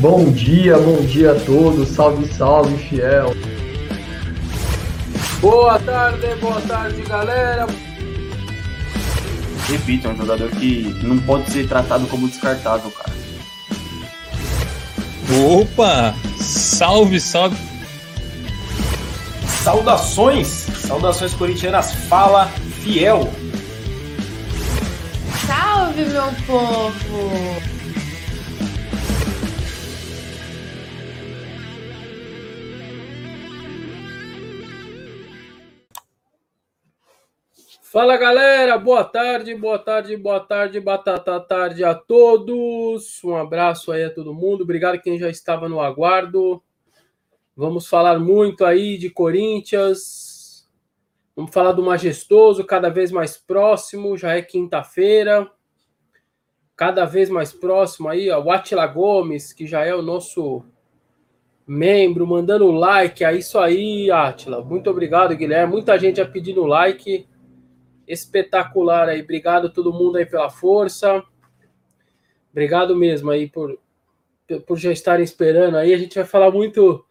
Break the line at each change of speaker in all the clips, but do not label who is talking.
Bom dia, bom dia a todos. Salve, salve, fiel.
Boa tarde, boa tarde, galera.
Repito, é um jogador que não pode ser tratado como descartável, cara.
Opa! Salve, salve!
Saudações! Saudações corintianas, fala fiel!
Salve, meu povo!
Fala galera, boa tarde, boa tarde, boa tarde, batata tarde a todos. Um abraço aí a todo mundo. Obrigado quem já estava no aguardo. Vamos falar muito aí de Corinthians. Vamos falar do majestoso, cada vez mais próximo. Já é quinta-feira. Cada vez mais próximo aí, ó, o Atila Gomes, que já é o nosso membro, mandando like. É isso aí, Atila. Muito obrigado, Guilherme. Muita gente já pedindo like espetacular aí. Obrigado a todo mundo aí pela força. Obrigado mesmo aí por, por já estarem esperando aí. A gente vai falar muito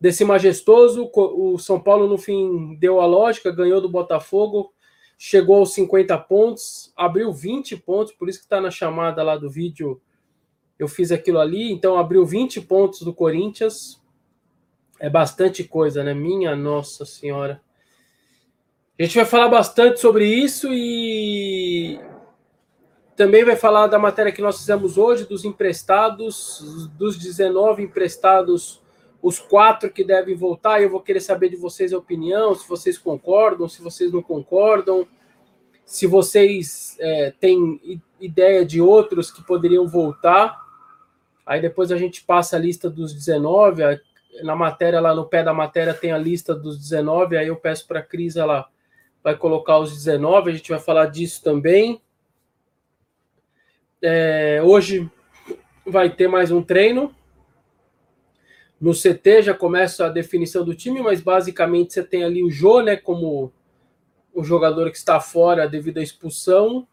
desse majestoso. O São Paulo, no fim, deu a lógica, ganhou do Botafogo, chegou aos 50 pontos, abriu 20 pontos, por isso que está na chamada lá do vídeo. Eu fiz aquilo ali, então abriu 20 pontos do Corinthians. É bastante coisa, né? Minha Nossa Senhora. A gente vai falar bastante sobre isso e também vai falar da matéria que nós fizemos hoje, dos emprestados, dos 19 emprestados, os quatro que devem voltar. Eu vou querer saber de vocês a opinião, se vocês concordam, se vocês não concordam, se vocês é, têm ideia de outros que poderiam voltar. Aí depois a gente passa a lista dos 19. Na matéria, lá no pé da matéria, tem a lista dos 19. Aí eu peço para a Cris ela vai colocar os 19, a gente vai falar disso também. É, hoje vai ter mais um treino. No CT já começa a definição do time, mas basicamente você tem ali o Jô, né, como o jogador que está fora devido à expulsão.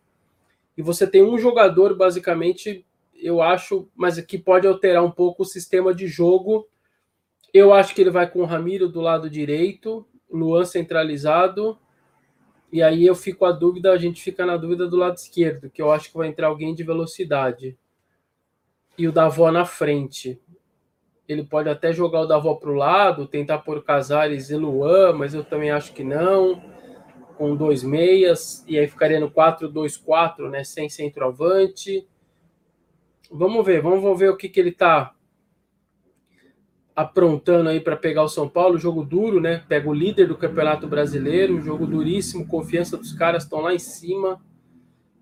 E você tem um jogador, basicamente, eu acho, mas que pode alterar um pouco o sistema de jogo. Eu acho que ele vai com o Ramiro do lado direito, Luan centralizado, e aí eu fico a dúvida, a gente fica na dúvida do lado esquerdo, que eu acho que vai entrar alguém de velocidade. E o Davó na frente. Ele pode até jogar o Davó para o lado, tentar pôr Casares e Luan, mas eu também acho que não. Com dois meias, e aí ficaria no 4-2-4, né? Sem centroavante. Vamos ver, vamos ver o que, que ele está aprontando aí para pegar o São Paulo, jogo duro, né? Pega o líder do Campeonato Brasileiro, jogo duríssimo, confiança dos caras estão lá em cima.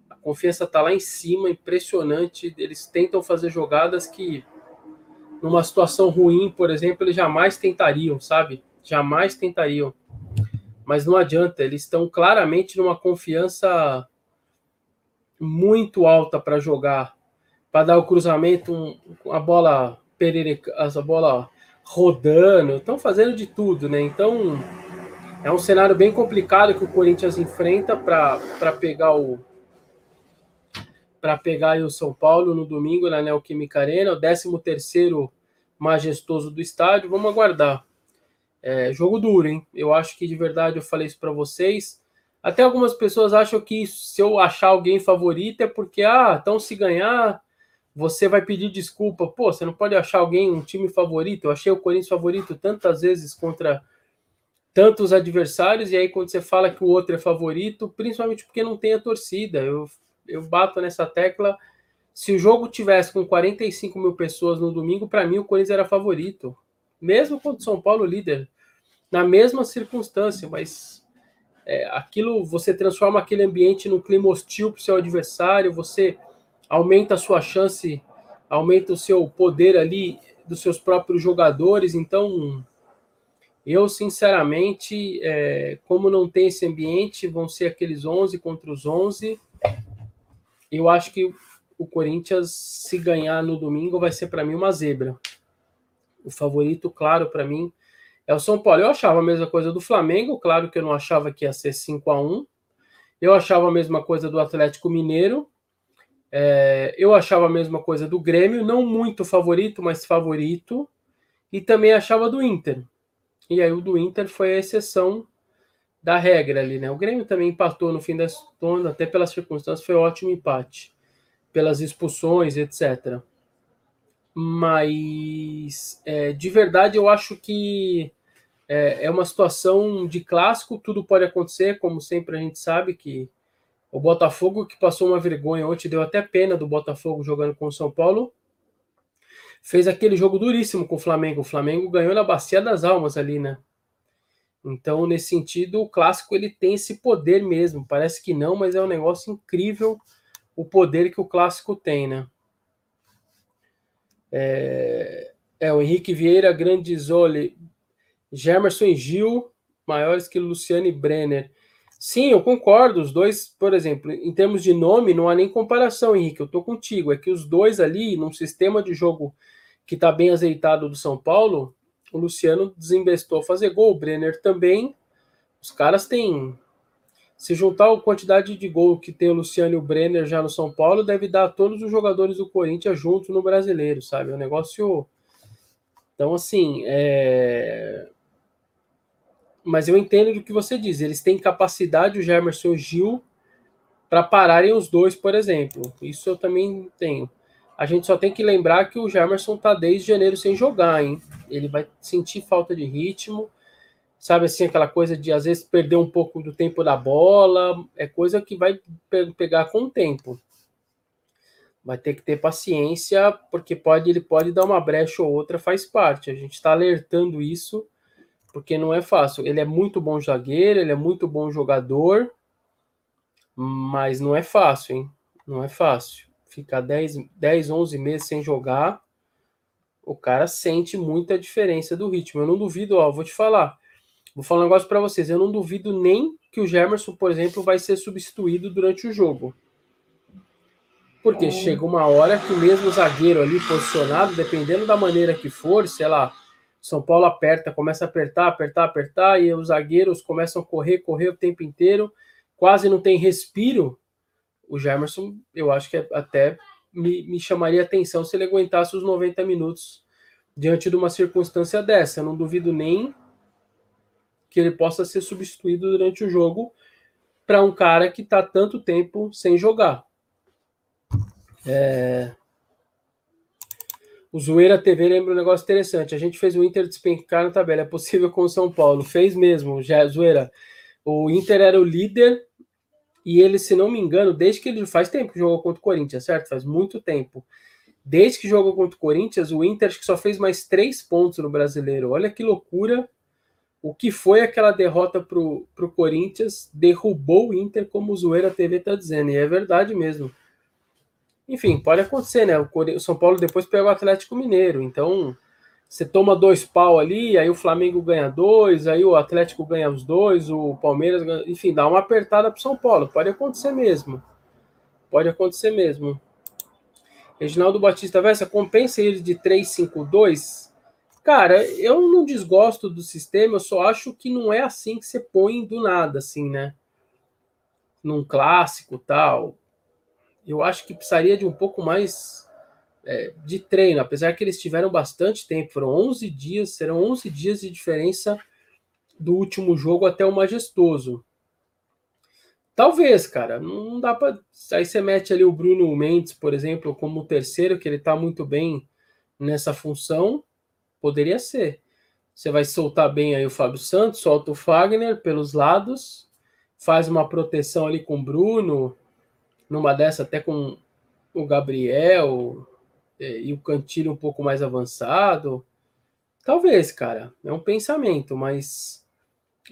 A confiança tá lá em cima, impressionante. Eles tentam fazer jogadas que numa situação ruim, por exemplo, eles jamais tentariam, sabe? Jamais tentariam. Mas não adianta, eles estão claramente numa confiança muito alta para jogar, para dar o cruzamento, um, a bola perereca, a bola rodando, estão fazendo de tudo, né? Então é um cenário bem complicado que o Corinthians enfrenta para pegar o para pegar o São Paulo no domingo na Neoquímica Arena, o 13 terceiro majestoso do estádio. Vamos aguardar. É, jogo duro, hein? Eu acho que de verdade eu falei isso para vocês. Até algumas pessoas acham que se eu achar alguém favorito é porque, ah, então se ganhar, você vai pedir desculpa. Pô, você não pode achar alguém, um time favorito. Eu achei o Corinthians favorito tantas vezes contra tantos adversários, e aí quando você fala que o outro é favorito, principalmente porque não tem a torcida. Eu, eu bato nessa tecla. Se o jogo tivesse com 45 mil pessoas no domingo, para mim o Corinthians era favorito. Mesmo contra o São Paulo líder. Na mesma circunstância, mas é, aquilo você transforma aquele ambiente num clima hostil para o seu adversário, você aumenta a sua chance, aumenta o seu poder ali dos seus próprios jogadores. Então, eu sinceramente, é, como não tem esse ambiente, vão ser aqueles 11 contra os 11. Eu acho que o Corinthians, se ganhar no domingo, vai ser para mim uma zebra. O favorito, claro, para mim é o São Paulo. Eu achava a mesma coisa do Flamengo, claro que eu não achava que ia ser 5 a 1 Eu achava a mesma coisa do Atlético Mineiro, É, eu achava a mesma coisa do Grêmio, não muito favorito, mas favorito. E também achava do Inter. E aí o do Inter foi a exceção da regra ali, né? O Grêmio também empatou no fim das contas, até pelas circunstâncias, foi um ótimo empate, pelas expulsões, etc. Mas é, de verdade eu acho que é, é uma situação de clássico, tudo pode acontecer, como sempre a gente sabe que o Botafogo que passou uma vergonha ontem, deu até pena do Botafogo jogando com o São Paulo, fez aquele jogo duríssimo com o Flamengo. O Flamengo ganhou na bacia das almas ali, né? Então, nesse sentido, o clássico ele tem esse poder mesmo. Parece que não, mas é um negócio incrível o poder que o clássico tem, né? É, é o Henrique Vieira, Grandizoli, Gemerson e Gil, maiores que Luciano e Brenner. Sim, eu concordo. Os dois, por exemplo, em termos de nome, não há nem comparação, Henrique. Eu tô contigo. É que os dois ali, num sistema de jogo que está bem azeitado do São Paulo, o Luciano desinvestou a fazer gol, o Brenner também. Os caras têm. Se juntar a quantidade de gol que tem o Luciano e o Brenner já no São Paulo, deve dar a todos os jogadores do Corinthians juntos no brasileiro, sabe? É um negócio. Então, assim, é... mas eu entendo do que você diz. Eles têm capacidade, o Germerson e o Gil, para pararem os dois, por exemplo. Isso eu também tenho. A gente só tem que lembrar que o Jamerson tá desde janeiro sem jogar, hein? Ele vai sentir falta de ritmo, sabe assim, aquela coisa de às vezes perder um pouco do tempo da bola, é coisa que vai pe pegar com o tempo. Vai ter que ter paciência, porque pode ele pode dar uma brecha ou outra, faz parte. A gente está alertando isso, porque não é fácil. Ele é muito bom zagueiro, ele é muito bom jogador, mas não é fácil, hein? Não é fácil ficar 10, 10, 11 meses sem jogar, o cara sente muita diferença do ritmo. Eu não duvido, ó, vou te falar. Vou falar um negócio para vocês. Eu não duvido nem que o Gemerson, por exemplo, vai ser substituído durante o jogo. Porque é. chega uma hora que mesmo o zagueiro ali posicionado, dependendo da maneira que for, sei lá, São Paulo aperta, começa a apertar, apertar, apertar, e os zagueiros começam a correr, correr o tempo inteiro, quase não tem respiro o Jamerson, eu acho que até me, me chamaria atenção se ele aguentasse os 90 minutos diante de uma circunstância dessa. Eu não duvido nem que ele possa ser substituído durante o jogo para um cara que está tanto tempo sem jogar. É... O Zoeira TV lembra um negócio interessante. A gente fez o Inter despencar na tabela. É possível com o São Paulo. Fez mesmo, já, Zoeira. O Inter era o líder e ele, se não me engano, desde que ele faz tempo que jogou contra o Corinthians, certo? Faz muito tempo. Desde que jogou contra o Corinthians, o Inter acho que só fez mais três pontos no brasileiro. Olha que loucura o que foi aquela derrota para o Corinthians. Derrubou o Inter, como o Zoeira TV está dizendo. E é verdade mesmo. Enfim, pode acontecer, né? O São Paulo depois pega o Atlético Mineiro. Então, você toma dois pau ali, aí o Flamengo ganha dois, aí o Atlético ganha os dois, o Palmeiras ganha, enfim, dá uma apertada para São Paulo. Pode acontecer mesmo. Pode acontecer mesmo. Reginaldo Batista Vessa, compensa ele de 3-5-2? Cara, eu não desgosto do sistema, eu só acho que não é assim que você põe do nada, assim, né? Num clássico tal. Eu acho que precisaria de um pouco mais é, de treino, apesar que eles tiveram bastante tempo, foram 11 dias, serão 11 dias de diferença do último jogo até o majestoso. Talvez, cara, não dá para. Aí você mete ali o Bruno Mendes, por exemplo, como terceiro, que ele tá muito bem nessa função, poderia ser. Você vai soltar bem aí o Fábio Santos, solta o Fagner pelos lados, faz uma proteção ali com o Bruno, numa dessa até com o Gabriel, é, e o cantilho um pouco mais avançado. Talvez, cara, é um pensamento, mas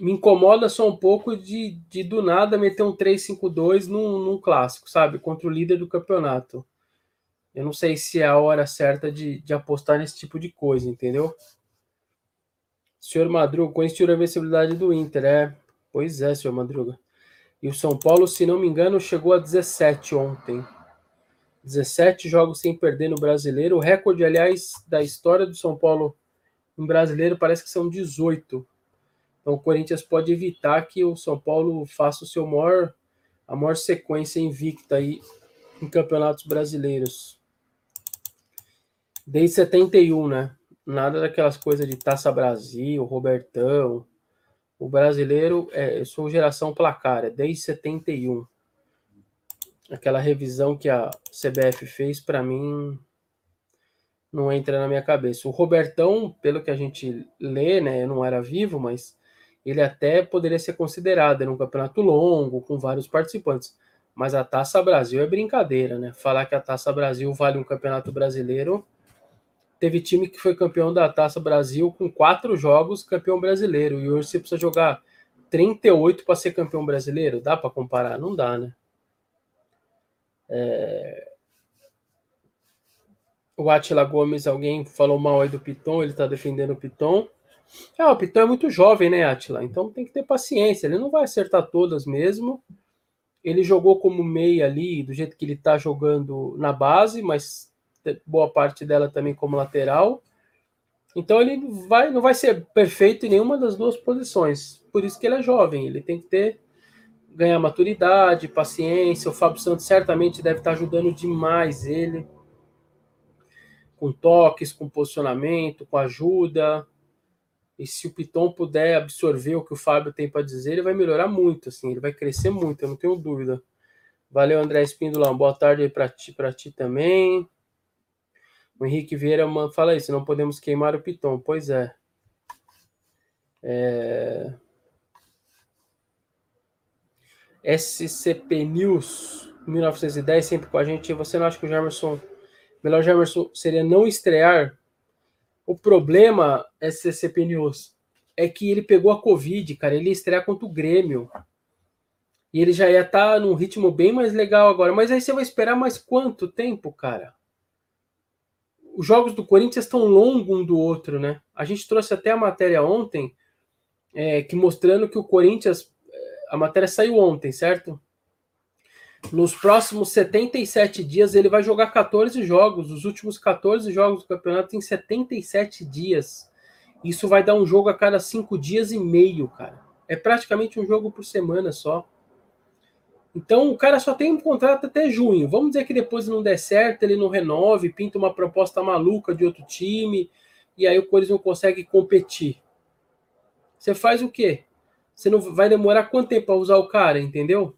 me incomoda só um pouco de, de do nada meter um 3-5-2 num, num clássico, sabe? Contra o líder do campeonato. Eu não sei se é a hora certa de, de apostar nesse tipo de coisa, entendeu? Senhor Madruga, conhece a invencibilidade do Inter, é? Pois é, senhor Madruga. E o São Paulo, se não me engano, chegou a 17 ontem. 17 jogos sem perder no brasileiro. O recorde, aliás, da história do São Paulo em brasileiro parece que são 18. Então o Corinthians pode evitar que o São Paulo faça o seu maior, a maior sequência invicta aí em campeonatos brasileiros. Desde 71, né? Nada daquelas coisas de Taça Brasil, Robertão. O brasileiro, é, eu sou geração placar, é desde 71. Aquela revisão que a CBF fez, para mim, não entra na minha cabeça. O Robertão, pelo que a gente lê, né? Não era vivo, mas ele até poderia ser considerado. Era um campeonato longo, com vários participantes. Mas a Taça Brasil é brincadeira, né? Falar que a Taça Brasil vale um campeonato brasileiro Teve time que foi campeão da Taça Brasil com quatro jogos, campeão brasileiro. E hoje você precisa jogar 38 para ser campeão brasileiro? Dá para comparar? Não dá, né? É... O Atila Gomes, alguém falou mal aí do Piton, ele está defendendo o Piton. É, o Piton é muito jovem, né, Atila? Então tem que ter paciência. Ele não vai acertar todas mesmo. Ele jogou como meia ali, do jeito que ele está jogando na base, mas boa parte dela também como lateral. Então ele vai, não vai ser perfeito em nenhuma das duas posições. Por isso que ele é jovem, ele tem que ter ganhar maturidade, paciência. O Fábio Santos certamente deve estar ajudando demais ele com toques, com posicionamento, com ajuda. E se o Piton puder absorver o que o Fábio tem para dizer, ele vai melhorar muito, assim, ele vai crescer muito, eu não tenho dúvida. Valeu, André Espíndola. Boa tarde para ti, para ti também. O Henrique Vieira fala isso, não podemos queimar o Piton. Pois é. é... SCP News 1910, sempre com a gente. Você não acha que o Jamerson, melhor Jamerson seria não estrear? O problema, SCP News, é que ele pegou a Covid, cara. Ele ia estrear contra o Grêmio. E ele já ia estar tá num ritmo bem mais legal agora. Mas aí você vai esperar mais quanto tempo, cara? Os jogos do Corinthians estão longos um do outro, né? A gente trouxe até a matéria ontem, é, que mostrando que o Corinthians, é, a matéria saiu ontem, certo? Nos próximos 77 dias ele vai jogar 14 jogos, os últimos 14 jogos do campeonato em 77 dias. Isso vai dar um jogo a cada cinco dias e meio, cara. É praticamente um jogo por semana só. Então o cara só tem um contrato até junho. Vamos dizer que depois não der certo, ele não renove, pinta uma proposta maluca de outro time, e aí o Corinthians não consegue competir. Você faz o quê? Você não vai demorar quanto tempo para usar o cara, entendeu?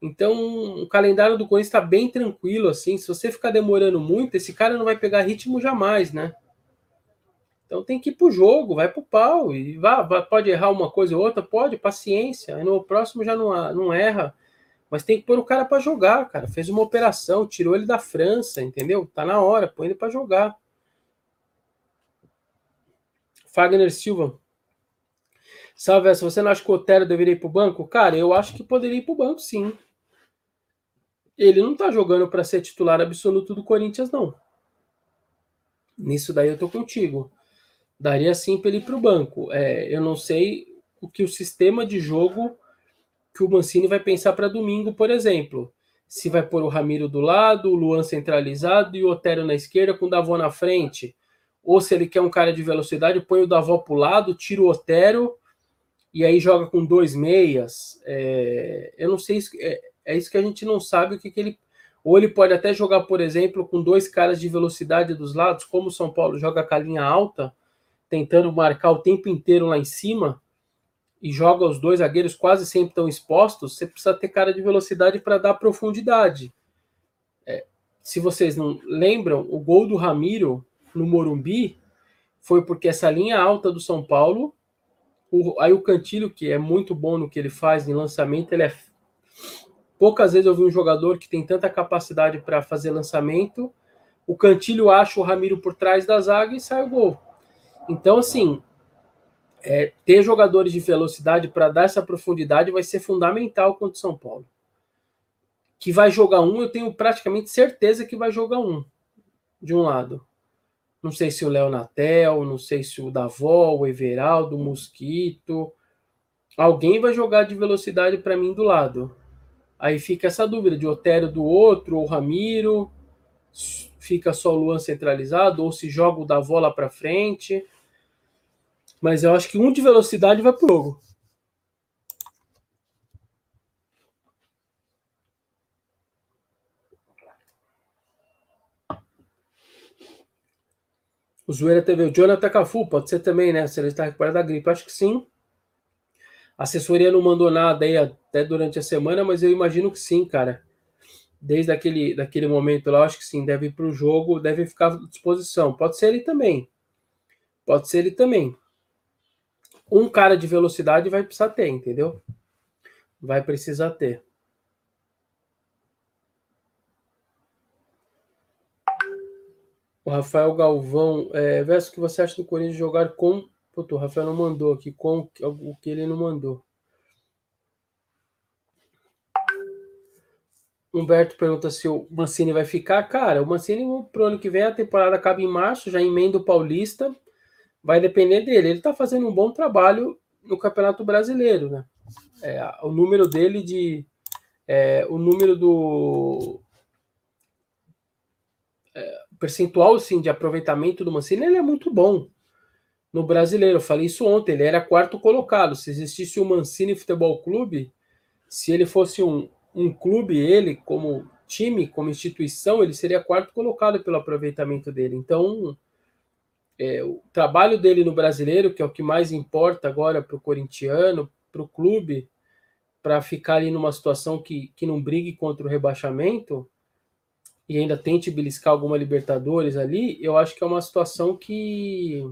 Então, o calendário do Corinthians está bem tranquilo, assim. Se você ficar demorando muito, esse cara não vai pegar ritmo jamais, né? Então tem que ir pro jogo, vai pro pau. E vá, vá, pode errar uma coisa ou outra? Pode, paciência. Aí no próximo já não, não erra. Mas tem que pôr o cara para jogar, cara. Fez uma operação, tirou ele da França, entendeu? Tá na hora, põe ele para jogar. Fagner Silva. Salve, se você não acha que o Otero deveria ir pro banco? Cara, eu acho que poderia ir pro banco, sim. Ele não tá jogando para ser titular absoluto do Corinthians, não. Nisso daí eu tô contigo daria sim para ele ir para o banco. É, eu não sei o que o sistema de jogo que o Mancini vai pensar para domingo, por exemplo. Se vai pôr o Ramiro do lado, o Luan centralizado e o Otero na esquerda com o Davó na frente. Ou se ele quer um cara de velocidade, põe o Davó para o lado, tira o Otero e aí joga com dois meias. É, eu não sei, é, é, isso que a gente não sabe o que, que ele. Ou ele pode até jogar, por exemplo, com dois caras de velocidade dos lados, como o São Paulo joga com a linha alta, tentando marcar o tempo inteiro lá em cima e joga os dois zagueiros quase sempre tão expostos, você precisa ter cara de velocidade para dar profundidade. É, se vocês não lembram, o gol do Ramiro no Morumbi foi porque essa linha alta do São Paulo, o, aí o Cantilho, que é muito bom no que ele faz em lançamento, ele é. Poucas vezes eu vi um jogador que tem tanta capacidade para fazer lançamento. O Cantilho acha o Ramiro por trás da zaga e sai o gol. Então, assim, é, ter jogadores de velocidade para dar essa profundidade vai ser fundamental contra o São Paulo. Que vai jogar um, eu tenho praticamente certeza que vai jogar um, de um lado. Não sei se o Léo Natel, não sei se o Davó, o Everaldo, o Mosquito. Alguém vai jogar de velocidade para mim do lado. Aí fica essa dúvida de Otero do outro, ou Ramiro, fica só o Luan centralizado, ou se joga o Davó lá para frente. Mas eu acho que um de velocidade vai pro jogo. O Zoeira teve o Jonathan Cafu, pode ser também, né? Se ele está recuperado da gripe, acho que sim. A assessoria não mandou nada aí até durante a semana, mas eu imagino que sim, cara. Desde aquele, daquele momento lá, acho que sim, deve ir para o jogo, deve ficar à disposição. Pode ser ele também. Pode ser ele também. Um cara de velocidade vai precisar ter, entendeu? Vai precisar ter. O Rafael Galvão, é, verso que você acha do Corinthians jogar com. Puta, o Rafael não mandou aqui, com o que ele não mandou. Humberto pergunta se o Mancini vai ficar. Cara, o Mancini pro ano que vem a temporada acaba em março, já emenda o Paulista. Vai depender dele. Ele tá fazendo um bom trabalho no Campeonato Brasileiro, né? É, o número dele de. É, o número do percentual assim, de aproveitamento do Mancini ele é muito bom no brasileiro. Eu falei isso ontem, ele era quarto colocado. Se existisse o Mancini Futebol Clube, se ele fosse um, um clube, ele, como time, como instituição, ele seria quarto colocado pelo aproveitamento dele. Então, é, o trabalho dele no brasileiro, que é o que mais importa agora para o corintiano, para o clube, para ficar ali numa situação que, que não brigue contra o rebaixamento, e ainda tente beliscar alguma Libertadores ali, eu acho que é uma situação que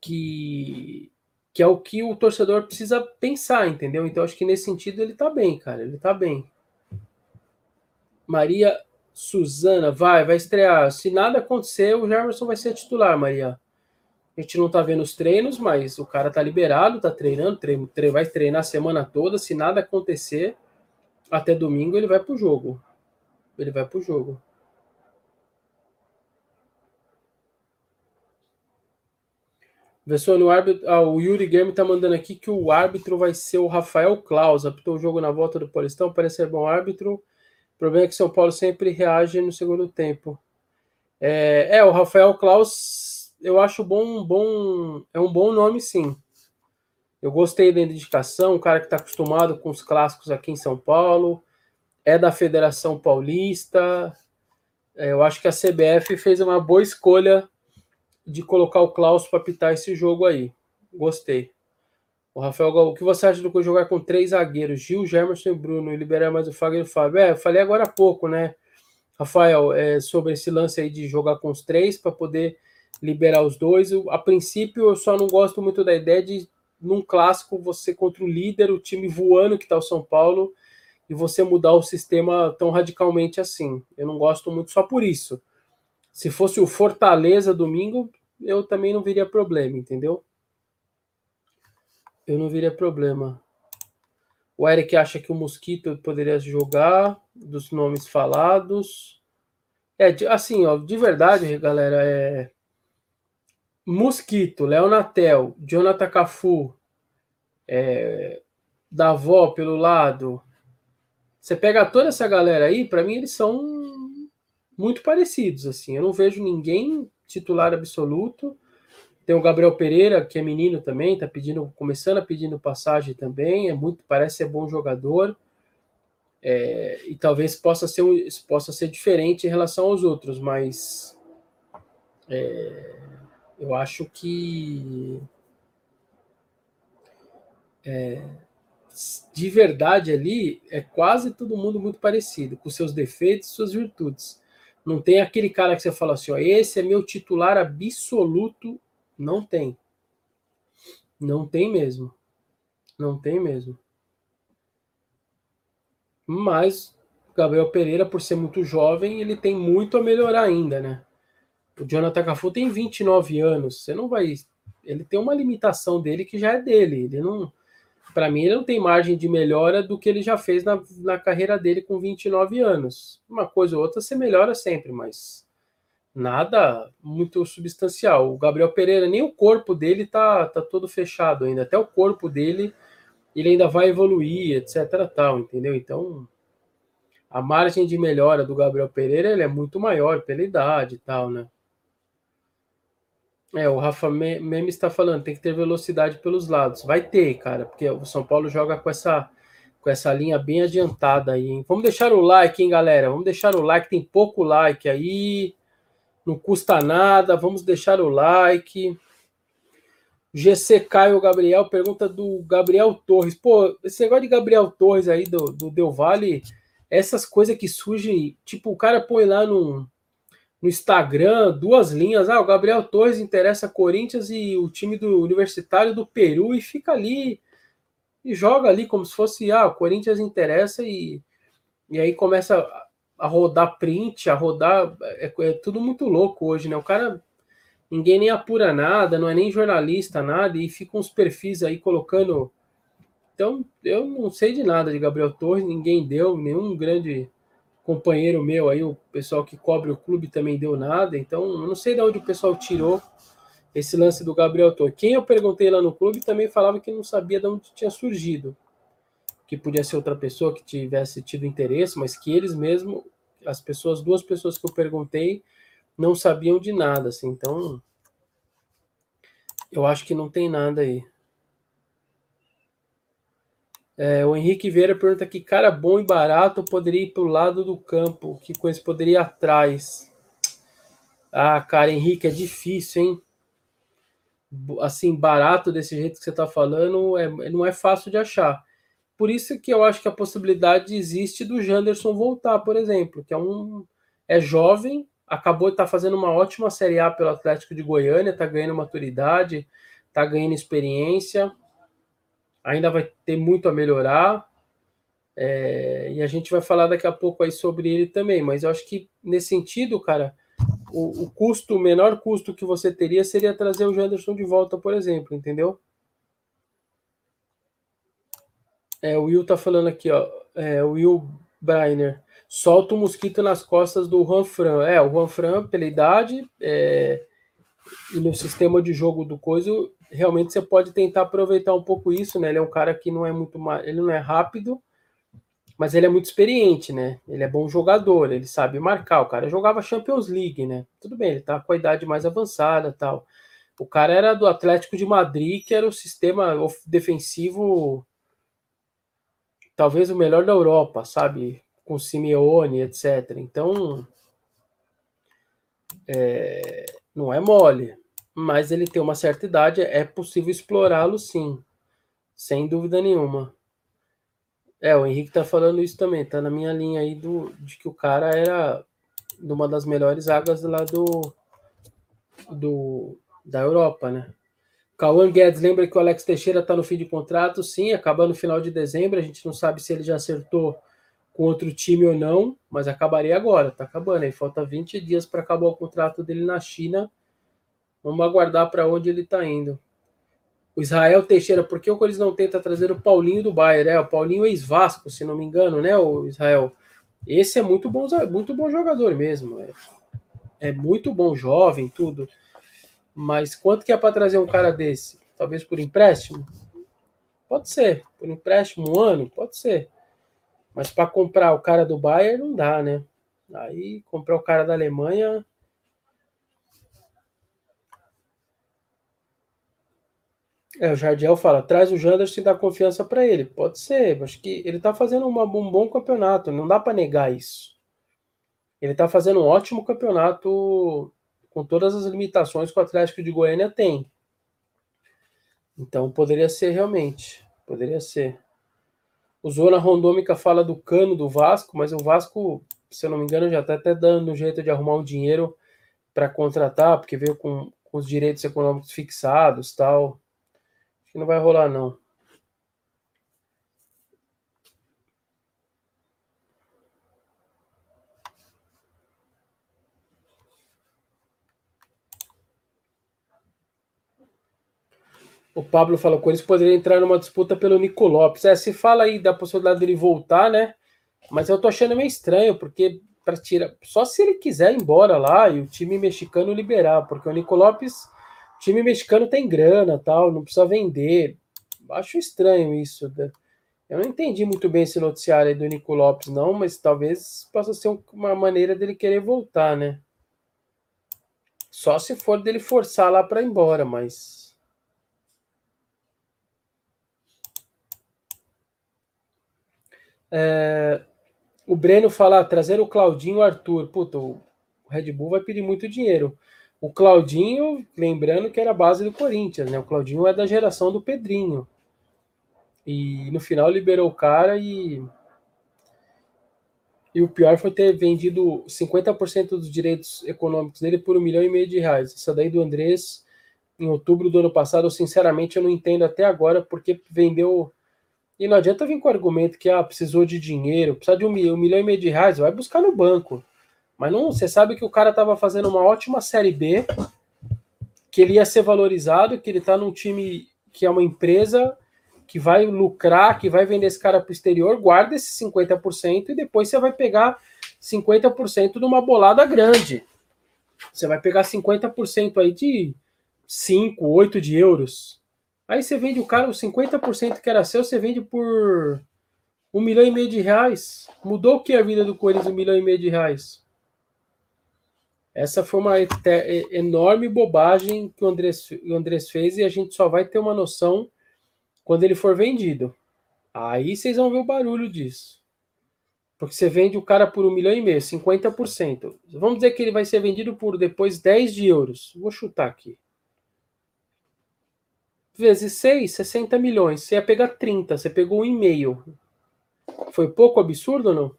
que que é o que o torcedor precisa pensar, entendeu? Então acho que nesse sentido ele tá bem, cara, ele tá bem. Maria Suzana, vai, vai estrear. Se nada acontecer, o Jamerson vai ser titular, Maria. A gente não tá vendo os treinos, mas o cara tá liberado, tá treinando, treino, treino, vai treinar a semana toda. Se nada acontecer, até domingo ele vai pro jogo ele vai pro jogo. Vessone, o árbitro, ah, o Yuri Game tá mandando aqui que o árbitro vai ser o Rafael Klaus. Apitou o jogo na volta do Paulistão, parece ser bom árbitro. O problema é que São Paulo sempre reage no segundo tempo. É, é o Rafael Klaus, eu acho bom, bom, é um bom nome, sim. Eu gostei da indicação, um cara que está acostumado com os clássicos aqui em São Paulo é da Federação Paulista. É, eu acho que a CBF fez uma boa escolha de colocar o Klaus para pitar esse jogo aí. Gostei. O Rafael, o que você acha do jogar com três zagueiros, Gil, Germerson e Bruno, e liberar mais o Fagner e o Fábio? É, eu falei agora há pouco, né, Rafael, é, sobre esse lance aí de jogar com os três para poder liberar os dois. A princípio, eu só não gosto muito da ideia de, num clássico, você contra o líder, o time voando que está o São Paulo, e você mudar o sistema tão radicalmente assim. Eu não gosto muito só por isso. Se fosse o Fortaleza domingo, eu também não viria problema, entendeu? Eu não viria problema. O Eric acha que o Mosquito poderia jogar, dos nomes falados. É, assim, ó, de verdade, galera, é. Mosquito, Leonatel, Jonathan Cafu, é... Davó pelo lado, você pega toda essa galera aí, para mim eles são muito parecidos, assim. Eu não vejo ninguém titular absoluto. Tem o Gabriel Pereira, que é menino também, tá pedindo, começando a pedindo passagem também, é muito, parece ser bom jogador. É, e talvez possa ser, possa ser diferente em relação aos outros, mas é, eu acho que é, de verdade ali é quase todo mundo muito parecido, com seus defeitos e suas virtudes. Não tem aquele cara que você fala assim, ó, esse é meu titular absoluto. Não tem. Não tem mesmo. Não tem mesmo. Mas Gabriel Pereira, por ser muito jovem, ele tem muito a melhorar ainda, né? O Jonathan Cafu tem 29 anos. Você não vai. Ele tem uma limitação dele que já é dele. Ele não para mim, ele não tem margem de melhora do que ele já fez na, na carreira dele com 29 anos. Uma coisa ou outra você melhora sempre, mas nada muito substancial. O Gabriel Pereira, nem o corpo dele tá, tá todo fechado ainda. Até o corpo dele, ele ainda vai evoluir, etc. Tal, entendeu? Então, a margem de melhora do Gabriel Pereira ele é muito maior pela idade e tal, né? É, o Rafa Meme está falando, tem que ter velocidade pelos lados. Vai ter, cara, porque o São Paulo joga com essa com essa linha bem adiantada aí. Hein? Vamos deixar o like, hein, galera? Vamos deixar o like, tem pouco like aí. Não custa nada, vamos deixar o like. GC Caio Gabriel pergunta do Gabriel Torres. Pô, esse negócio de Gabriel Torres aí do, do Del Valle, essas coisas que surgem, tipo, o cara põe lá no, no Instagram duas linhas. Ah, o Gabriel Torres interessa Corinthians e o time do Universitário do Peru e fica ali e joga ali como se fosse, ah, o Corinthians interessa e, e aí começa a rodar print, a rodar. É, é tudo muito louco hoje, né? O cara ninguém nem apura nada, não é nem jornalista, nada, e ficam uns perfis aí colocando. Então, eu não sei de nada de Gabriel Torres, ninguém deu, nenhum grande companheiro meu aí, o pessoal que cobre o clube também deu nada, então eu não sei de onde o pessoal tirou esse lance do Gabriel Torres. Quem eu perguntei lá no clube também falava que não sabia de onde tinha surgido, que podia ser outra pessoa que tivesse tido interesse, mas que eles mesmo, as pessoas, duas pessoas que eu perguntei, não sabiam de nada, assim. Então, eu acho que não tem nada aí. É, o Henrique Vieira pergunta que cara bom e barato poderia ir para o lado do campo, que coisa poderia ir atrás. Ah, cara, Henrique, é difícil, hein? Assim, barato desse jeito que você está falando, é, não é fácil de achar. Por isso que eu acho que a possibilidade existe do Janderson voltar, por exemplo, que é um é jovem, acabou de estar tá fazendo uma ótima Série A pelo Atlético de Goiânia, está ganhando maturidade, está ganhando experiência, ainda vai ter muito a melhorar. É, e a gente vai falar daqui a pouco aí sobre ele também, mas eu acho que nesse sentido, cara, o, o custo, o menor custo que você teria seria trazer o Janderson de volta, por exemplo, entendeu? É, o Will tá falando aqui, ó. É, o Will Breiner solta o mosquito nas costas do Juan Fran. É, o Juan Fran, pela idade é, e no sistema de jogo do coisa, realmente você pode tentar aproveitar um pouco isso, né? Ele é um cara que não é muito ele não é rápido, mas ele é muito experiente, né? Ele é bom jogador, ele sabe marcar. O cara jogava Champions League, né? Tudo bem, ele tá com a idade mais avançada, tal. O cara era do Atlético de Madrid, que era o sistema defensivo talvez o melhor da Europa, sabe? com Simeone, etc. Então, é, não é mole, mas ele tem uma certa idade, é possível explorá-lo sim, sem dúvida nenhuma. É, o Henrique tá falando isso também, tá na minha linha aí do, de que o cara era de uma das melhores águas lá do, do da Europa, né? Cauã Guedes lembra que o Alex Teixeira está no fim de contrato, sim, acaba no final de dezembro. A gente não sabe se ele já acertou com outro time ou não, mas acabaria agora, tá acabando aí. Falta 20 dias para acabar o contrato dele na China. Vamos aguardar para onde ele está indo. O Israel Teixeira, por que o Corinthians não tenta trazer o Paulinho do Bayern? É, o Paulinho ex-Vasco, se não me engano, né, o Israel? Esse é muito bom, muito bom jogador mesmo. É, é muito bom, jovem, tudo. Mas quanto que é para trazer um cara desse? Talvez por empréstimo? Pode ser. Por empréstimo, um ano? Pode ser. Mas para comprar o cara do Bayern não dá, né? Aí comprar o cara da Alemanha. É, o Jardiel fala, traz o Janderson e dá confiança para ele. Pode ser, acho que ele tá fazendo uma, um bom campeonato, não dá para negar isso. Ele tá fazendo um ótimo campeonato com todas as limitações que o Atlético de Goiânia tem. Então poderia ser realmente, poderia ser. O Zona Rondômica fala do cano do Vasco, mas o Vasco, se eu não me engano, já está até dando um jeito de arrumar um dinheiro para contratar, porque veio com, com, os direitos econômicos fixados tal. Acho que não vai rolar, não. O Pablo falou que eles poderiam entrar numa disputa pelo Nico Lopes. É, se fala aí da possibilidade dele voltar, né? Mas eu tô achando meio estranho, porque para tirar. Só se ele quiser ir embora lá e o time mexicano liberar, porque o Nico Lopes, o time mexicano tem grana tal, não precisa vender. Acho estranho isso. Né? Eu não entendi muito bem esse noticiário aí do Nico Lopes, não, mas talvez possa ser uma maneira dele querer voltar, né? Só se for dele forçar lá para ir embora, mas É, o Breno fala, trazer o Claudinho o Arthur. Puta, o o Red Bull vai pedir muito dinheiro. O Claudinho, lembrando que era a base do Corinthians, né? O Claudinho é da geração do Pedrinho. E no final liberou o cara e. E o pior foi ter vendido 50% dos direitos econômicos dele por um milhão e meio de reais. Essa daí do Andrés, em outubro do ano passado, eu, sinceramente eu não entendo até agora porque vendeu. E não adianta vir com o argumento que ah, precisou de dinheiro, precisa de um milhão, um milhão e meio de reais, vai buscar no banco. Mas não, você sabe que o cara estava fazendo uma ótima série B, que ele ia ser valorizado, que ele está num time que é uma empresa que vai lucrar, que vai vender esse cara para o exterior, guarda esses 50% e depois você vai pegar 50% de uma bolada grande. Você vai pegar 50% aí de 5, 8 de euros. Aí você vende o cara, os 50% que era seu, você vende por um milhão e meio de reais. Mudou o que a vida do Corinthians, um milhão e meio de reais? Essa foi uma enorme bobagem que o Andrés, o Andrés fez e a gente só vai ter uma noção quando ele for vendido. Aí vocês vão ver o barulho disso. Porque você vende o cara por um milhão e meio, 50%. Vamos dizer que ele vai ser vendido por depois 10 de euros. Vou chutar aqui. Vezes 6, 60 milhões. Você ia pegar 30, você pegou um e meio. Foi pouco absurdo ou não?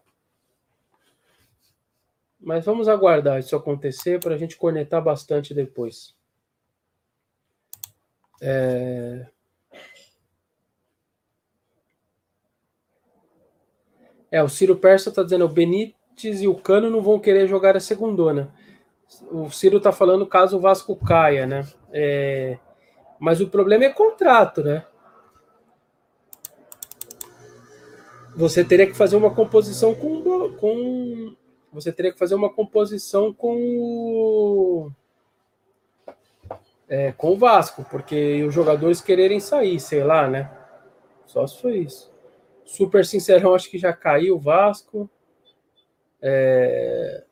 Mas vamos aguardar isso acontecer para a gente conectar bastante depois. É... é, o Ciro Persa está dizendo o Benítez e o Cano não vão querer jogar a segundona. O Ciro está falando caso o Vasco caia, né? É... Mas o problema é contrato, né? Você teria que fazer uma composição com, com você teria que fazer uma composição com o, é, com o Vasco, porque os jogadores quererem sair, sei lá, né? Só se foi isso. Super sincerão, acho que já caiu o Vasco. É...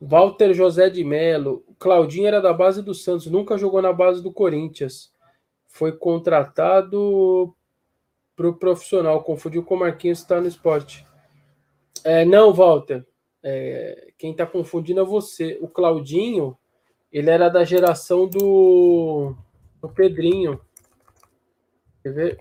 Walter José de Melo. Claudinho era da base do Santos, nunca jogou na base do Corinthians foi contratado para o profissional. Confundiu com o Marquinhos está no esporte. É, não, Walter. É, quem está confundindo é você. O Claudinho, ele era da geração do, do Pedrinho. Quer ver?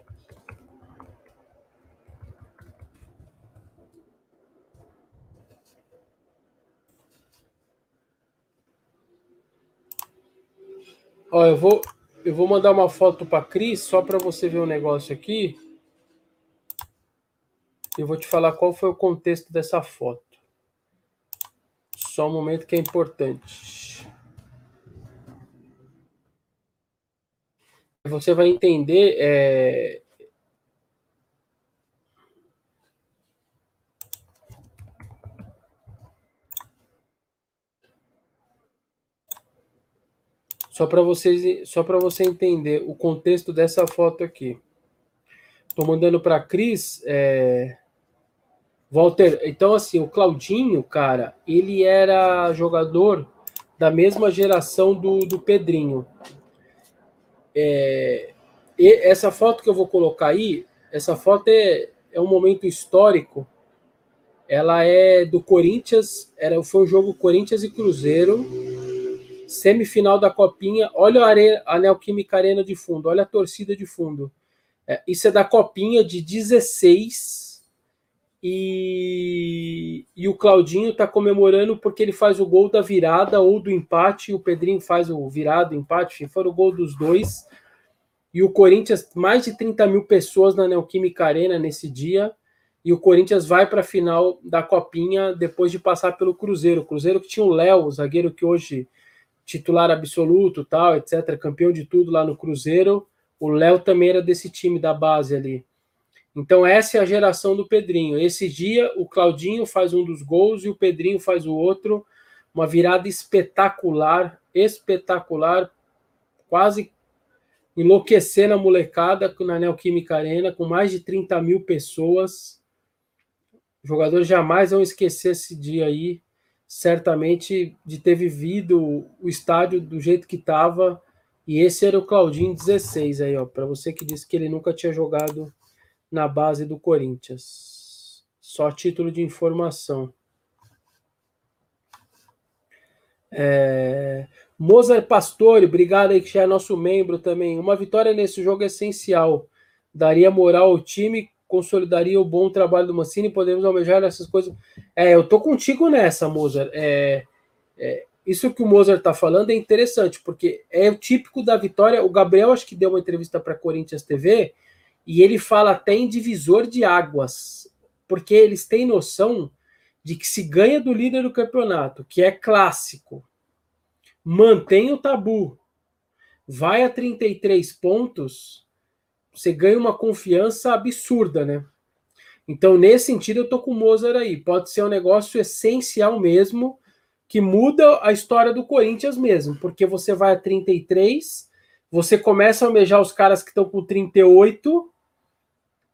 Ó, eu vou, eu vou mandar uma foto para Cris só para você ver o um negócio aqui. Eu vou te falar qual foi o contexto dessa foto. Só um momento que é importante. Você vai entender é, Só para vocês, só para você entender o contexto dessa foto aqui. Estou mandando para Cris. É... Walter, então assim, o Claudinho, cara, ele era jogador da mesma geração do, do Pedrinho. É... essa foto que eu vou colocar aí, essa foto é, é um momento histórico. Ela é do Corinthians, era, foi um jogo Corinthians e Cruzeiro semifinal da Copinha. Olha a, Neoquímica Arena de fundo, olha a torcida de fundo. É, isso é da Copinha de 16. E, e o Claudinho está comemorando porque ele faz o gol da virada ou do empate. O Pedrinho faz o virado, empate, foi o gol dos dois. E o Corinthians, mais de 30 mil pessoas na Neoquímica Arena nesse dia. E o Corinthians vai para a final da Copinha depois de passar pelo Cruzeiro. Cruzeiro que tinha o Léo, zagueiro que hoje titular absoluto, tal, etc., campeão de tudo lá no Cruzeiro. O Léo também era desse time da base ali. Então essa é a geração do Pedrinho. Esse dia o Claudinho faz um dos gols e o Pedrinho faz o outro. Uma virada espetacular, espetacular, quase enlouquecendo a molecada na Neoquímica Arena, com mais de 30 mil pessoas. Os jogadores jamais vão esquecer esse dia aí certamente de ter vivido o estádio do jeito que estava E esse era o Claudinho 16 aí, ó, para você que disse que ele nunca tinha jogado na base do Corinthians. Só título de informação. É... Mozart Pastore, obrigado aí que já é nosso membro também. Uma vitória nesse jogo é essencial. Daria moral ao time, consolidaria o bom trabalho do Mancini, podemos almejar essas coisas. É, eu tô contigo nessa, Mozart. É, é, isso que o Mozart tá falando é interessante, porque é o típico da vitória. O Gabriel acho que deu uma entrevista para Corinthians TV e ele fala até em divisor de águas, porque eles têm noção de que se ganha do líder do campeonato, que é clássico, mantém o tabu, vai a 33 pontos, você ganha uma confiança absurda, né? Então, nesse sentido, eu tô com o Mozart aí. Pode ser um negócio essencial mesmo, que muda a história do Corinthians mesmo, porque você vai a 33, você começa a almejar os caras que estão com 38,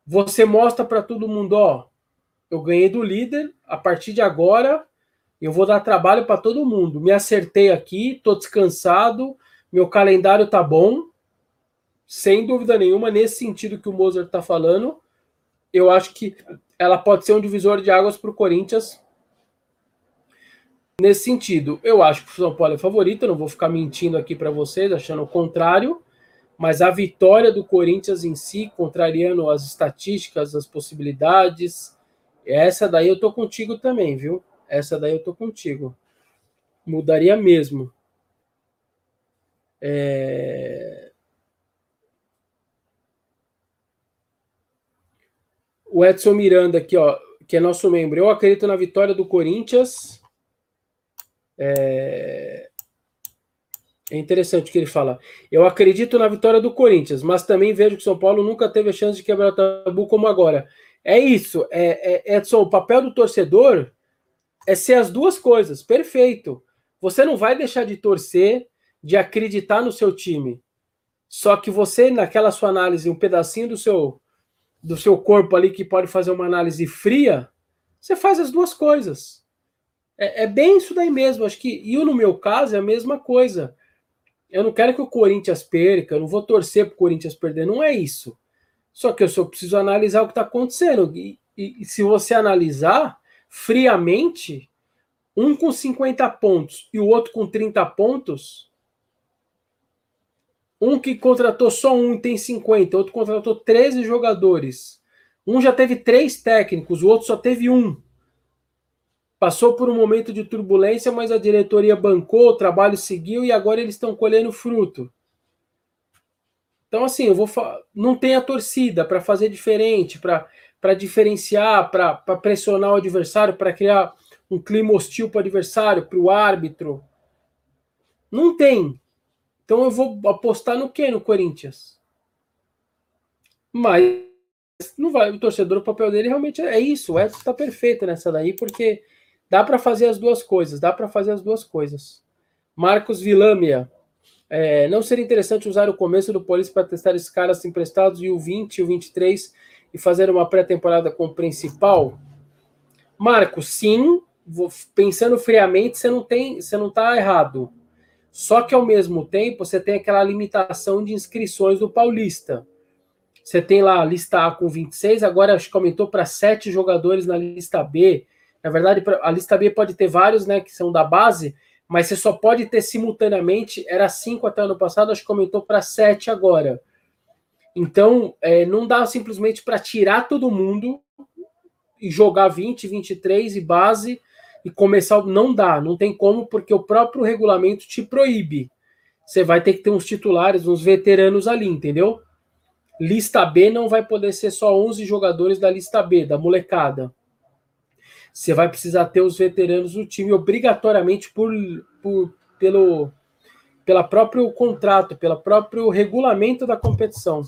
você mostra para todo mundo, ó, eu ganhei do líder, a partir de agora eu vou dar trabalho para todo mundo. Me acertei aqui, tô descansado, meu calendário tá bom. Sem dúvida nenhuma, nesse sentido que o Mozart está falando, eu acho que ela pode ser um divisor de águas para o Corinthians. Nesse sentido, eu acho que o São Paulo é favorito, não vou ficar mentindo aqui para vocês, achando o contrário, mas a vitória do Corinthians em si, contrariando as estatísticas, as possibilidades, essa daí eu tô contigo também, viu? Essa daí eu tô contigo. Mudaria mesmo. É... O Edson Miranda aqui, ó, que é nosso membro. Eu acredito na vitória do Corinthians. É... é interessante o que ele fala. Eu acredito na vitória do Corinthians, mas também vejo que São Paulo nunca teve a chance de quebrar o tabu como agora. É isso, é, é, Edson. O papel do torcedor é ser as duas coisas. Perfeito. Você não vai deixar de torcer, de acreditar no seu time. Só que você, naquela sua análise, um pedacinho do seu do seu corpo ali que pode fazer uma análise fria, você faz as duas coisas. É, é bem isso daí mesmo. Acho que, e no meu caso, é a mesma coisa. Eu não quero que o Corinthians perca, eu não vou torcer para o Corinthians perder, não é isso. Só que eu só preciso analisar o que está acontecendo. E, e, e se você analisar friamente, um com 50 pontos e o outro com 30 pontos, um que contratou só um e tem 50, outro contratou 13 jogadores. Um já teve três técnicos, o outro só teve um. Passou por um momento de turbulência, mas a diretoria bancou, o trabalho seguiu e agora eles estão colhendo fruto. Então, assim, eu vou não tem a torcida para fazer diferente, para diferenciar, para pressionar o adversário, para criar um clima hostil para o adversário, para o árbitro. Não tem. Então eu vou apostar no quê no Corinthians? Mas não vai, o torcedor, o papel dele realmente é isso. O Edson está perfeito nessa daí, porque dá para fazer as duas coisas, dá para fazer as duas coisas. Marcos Vilâmia, é, não seria interessante usar o começo do Polícia para testar esses caras emprestados e o 20 e o 23 e fazer uma pré-temporada com o principal? Marcos, sim. Pensando friamente, você não tem, você não está errado. Só que ao mesmo tempo você tem aquela limitação de inscrições do Paulista. Você tem lá a lista A com 26, agora acho que aumentou para sete jogadores na lista B. Na verdade, a lista B pode ter vários, né, que são da base, mas você só pode ter simultaneamente, era cinco até ano passado, acho que aumentou para sete agora. Então, é, não dá simplesmente para tirar todo mundo e jogar 20, 23 e base e começar. Não dá, não tem como, porque o próprio regulamento te proíbe. Você vai ter que ter uns titulares, uns veteranos ali, entendeu? Lista B não vai poder ser só 11 jogadores da lista B, da molecada. Você vai precisar ter os veteranos do time obrigatoriamente por, por pelo pela próprio contrato, pelo próprio regulamento da competição.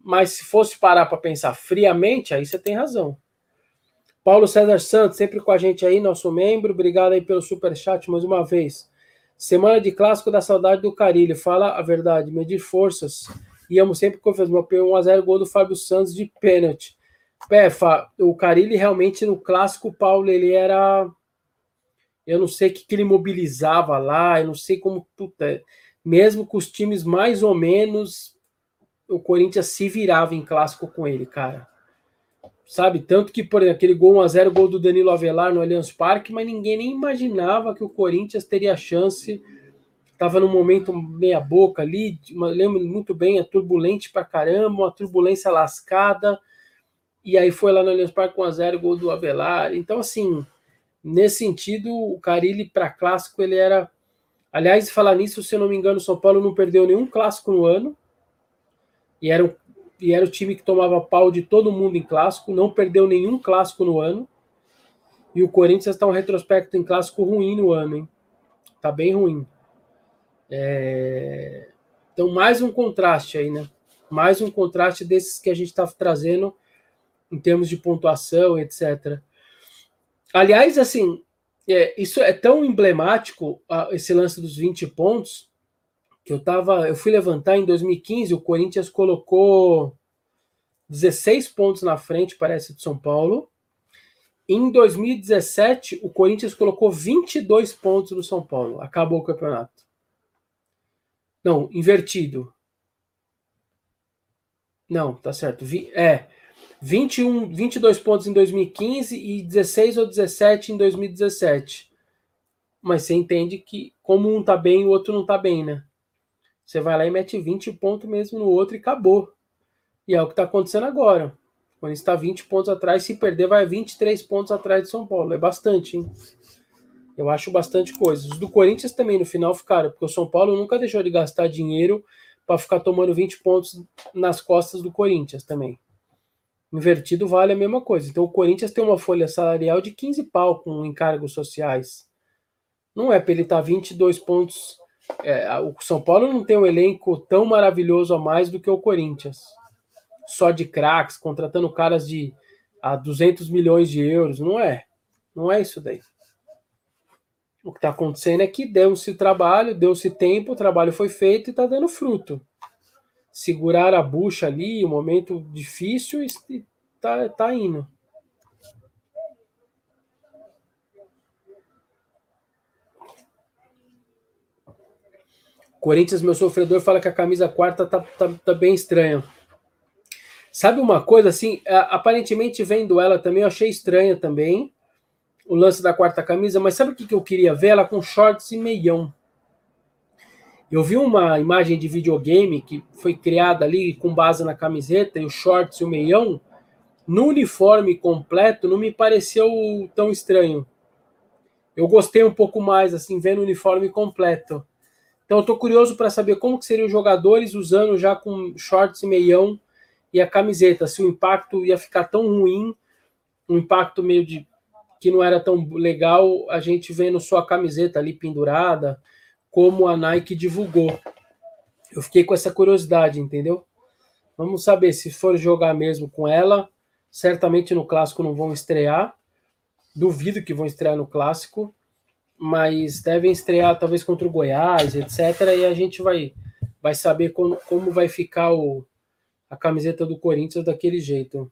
Mas se fosse parar para pensar friamente, aí você tem razão. Paulo César Santos, sempre com a gente aí, nosso membro. Obrigado aí pelo super chat mais uma vez. Semana de clássico da saudade do Carilho. Fala a verdade, medir forças. Íamos sempre confiar. Meu 1x0 gol do Fábio Santos de pênalti. É, o Carilli realmente no clássico, Paulo, ele era. Eu não sei o que, que ele mobilizava lá, eu não sei como. Puta, mesmo com os times mais ou menos, o Corinthians se virava em clássico com ele, cara. Sabe? Tanto que, por exemplo, aquele gol 1x0, gol do Danilo Avelar no Allianz Parque, mas ninguém nem imaginava que o Corinthians teria chance. Tava num momento meia-boca ali, lembro muito bem, é turbulente pra caramba, uma turbulência lascada. E aí foi lá no Allianz Parque 1x0, gol do Avelar. Então, assim, nesse sentido, o Carilli para clássico ele era. Aliás, falar nisso, se eu não me engano, o São Paulo não perdeu nenhum clássico no ano. E era, e era o time que tomava pau de todo mundo em clássico, não perdeu nenhum clássico no ano. E o Corinthians está um retrospecto em clássico ruim no ano, hein? Tá bem ruim. É... Então, mais um contraste aí, né? Mais um contraste desses que a gente está trazendo em termos de pontuação, etc. Aliás, assim, é, isso é tão emblemático, esse lance dos 20 pontos, que eu tava, eu fui levantar em 2015, o Corinthians colocou 16 pontos na frente, parece, de São Paulo. Em 2017, o Corinthians colocou 22 pontos no São Paulo. Acabou o campeonato. Não, invertido. Não, tá certo. É, 21, 22 pontos em 2015 e 16 ou 17 em 2017. Mas você entende que, como um tá bem, o outro não tá bem, né? Você vai lá e mete 20 pontos mesmo no outro e acabou. E é o que está acontecendo agora. Quando está 20 pontos atrás, se perder, vai 23 pontos atrás de São Paulo. É bastante, hein? Eu acho bastante coisa. Os do Corinthians também no final ficaram, porque o São Paulo nunca deixou de gastar dinheiro para ficar tomando 20 pontos nas costas do Corinthians também. Invertido vale a mesma coisa. Então o Corinthians tem uma folha salarial de 15 pau com encargos sociais. Não é para ele estar tá 22 pontos. É, o São Paulo não tem um elenco tão maravilhoso a mais do que o Corinthians. Só de craques, contratando caras de a 200 milhões de euros. Não é. Não é isso daí. O que está acontecendo é que deu-se trabalho, deu-se tempo, o trabalho foi feito e está dando fruto segurar a bucha ali, um momento difícil, e tá, tá indo. Corinthians, meu sofredor, fala que a camisa quarta tá, tá, tá bem estranha. Sabe uma coisa assim? Aparentemente vendo ela também, eu achei estranha também o lance da quarta camisa, mas sabe o que, que eu queria ver? Ela com shorts e meião. Eu vi uma imagem de videogame que foi criada ali com base na camiseta e os shorts e o meião. No uniforme completo não me pareceu tão estranho. Eu gostei um pouco mais, assim, vendo o uniforme completo. Então eu tô curioso para saber como que seriam os jogadores usando já com shorts e meião e a camiseta, se o impacto ia ficar tão ruim, um impacto meio de que não era tão legal, a gente vendo só a camiseta ali pendurada, como a Nike divulgou. Eu fiquei com essa curiosidade, entendeu? Vamos saber se for jogar mesmo com ela. Certamente no clássico não vão estrear. Duvido que vão estrear no clássico, mas devem estrear talvez contra o Goiás, etc. E a gente vai, vai saber como, como vai ficar o, a camiseta do Corinthians daquele jeito.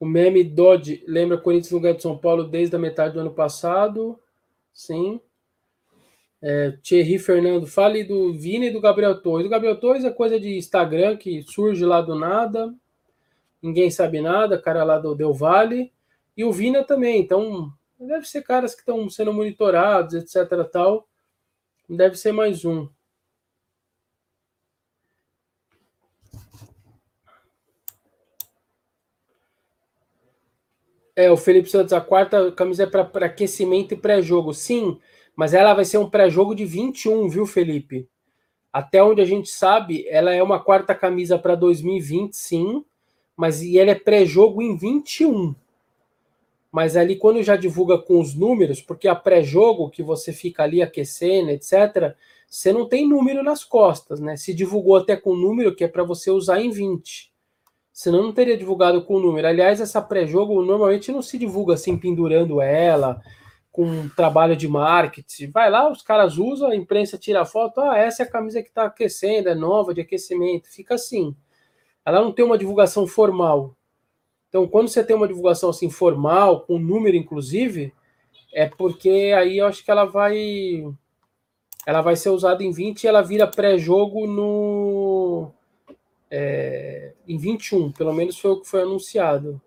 O meme Dodge lembra Corinthians no lugar de São Paulo desde a metade do ano passado. Sim. É, Thierry Fernando, fale do Vini e do Gabriel Torres. O Gabriel Torres é coisa de Instagram que surge lá do nada, ninguém sabe nada, cara lá do Del Vale. E o Vina também, então deve ser caras que estão sendo monitorados, etc. tal. Deve ser mais um. É, o Felipe Santos, a quarta camisa é para aquecimento e pré-jogo. Sim, mas ela vai ser um pré-jogo de 21, viu, Felipe? Até onde a gente sabe, ela é uma quarta camisa para 2020, sim, mas e ela é pré-jogo em 21. Mas ali, quando já divulga com os números, porque a pré-jogo que você fica ali aquecendo, etc., você não tem número nas costas, né? Se divulgou até com número que é para você usar em 20 senão não teria divulgado com o número. Aliás, essa pré-jogo normalmente não se divulga assim, pendurando ela, com um trabalho de marketing. Vai lá, os caras usam, a imprensa tira a foto, ah, essa é a camisa que está aquecendo, é nova de aquecimento. Fica assim. Ela não tem uma divulgação formal. Então, quando você tem uma divulgação assim formal, com número inclusive, é porque aí eu acho que ela vai ela vai ser usada em 20 e ela vira pré-jogo no é, em 21, pelo menos foi o que foi anunciado.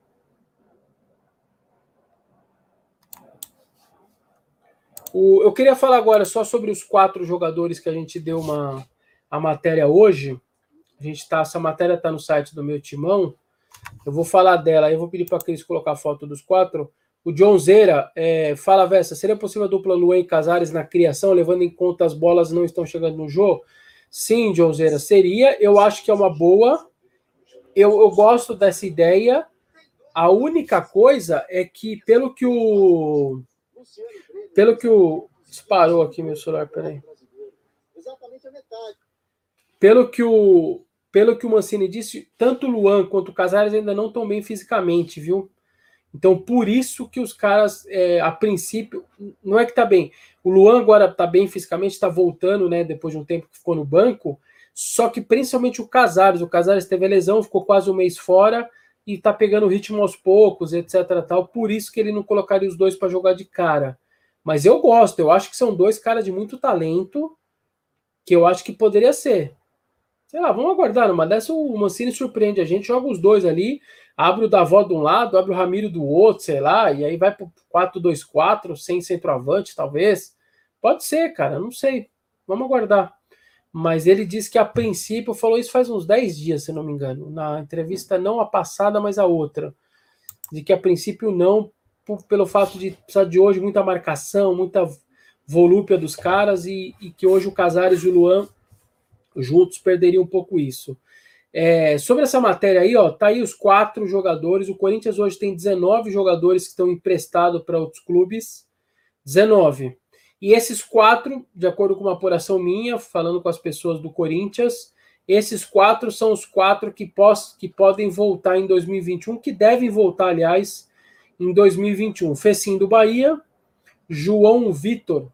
O, eu queria falar agora só sobre os quatro jogadores que a gente deu uma a matéria hoje. A gente tá, essa matéria está no site do meu timão. Eu vou falar dela, eu vou pedir para a Cris colocar a foto dos quatro. O John Zera é, fala, Vessa, seria possível a dupla Luan e Casares na criação, levando em conta as bolas não estão chegando no jogo? Sim, John Zera, seria. Eu acho que é uma boa. Eu, eu gosto dessa ideia. A única coisa é que, pelo que o pelo que o. Disparou aqui meu celular, peraí. Pelo que o. Pelo que o Mancini disse, tanto o Luan quanto o Casares ainda não estão bem fisicamente, viu? Então, por isso que os caras, é, a princípio, não é que tá bem. O Luan agora tá bem fisicamente, está voltando, né? Depois de um tempo que ficou no banco. Só que principalmente o Casares. O Casares teve a lesão, ficou quase um mês fora e tá pegando ritmo aos poucos, etc. Tal. Por isso que ele não colocaria os dois para jogar de cara. Mas eu gosto, eu acho que são dois caras de muito talento que eu acho que poderia ser. Sei lá, vamos aguardar. Numa dessa o Mancini surpreende a gente, joga os dois ali, abre o Davó de um lado, abre o Ramiro do outro, sei lá, e aí vai pro 4-2-4, sem centroavante, talvez. Pode ser, cara, não sei. Vamos aguardar. Mas ele disse que a princípio, falou isso faz uns 10 dias, se não me engano, na entrevista não a passada, mas a outra. De que a princípio não, pelo fato de precisar de hoje muita marcação, muita volúpia dos caras e, e, que hoje o Casares e o Luan juntos perderiam um pouco isso. É, sobre essa matéria aí, ó, tá aí os quatro jogadores. O Corinthians hoje tem 19 jogadores que estão emprestados para outros clubes. 19. E esses quatro, de acordo com uma apuração minha, falando com as pessoas do Corinthians, esses quatro são os quatro que, pos, que podem voltar em 2021, que devem voltar, aliás, em 2021. Fecim do Bahia, João Vitor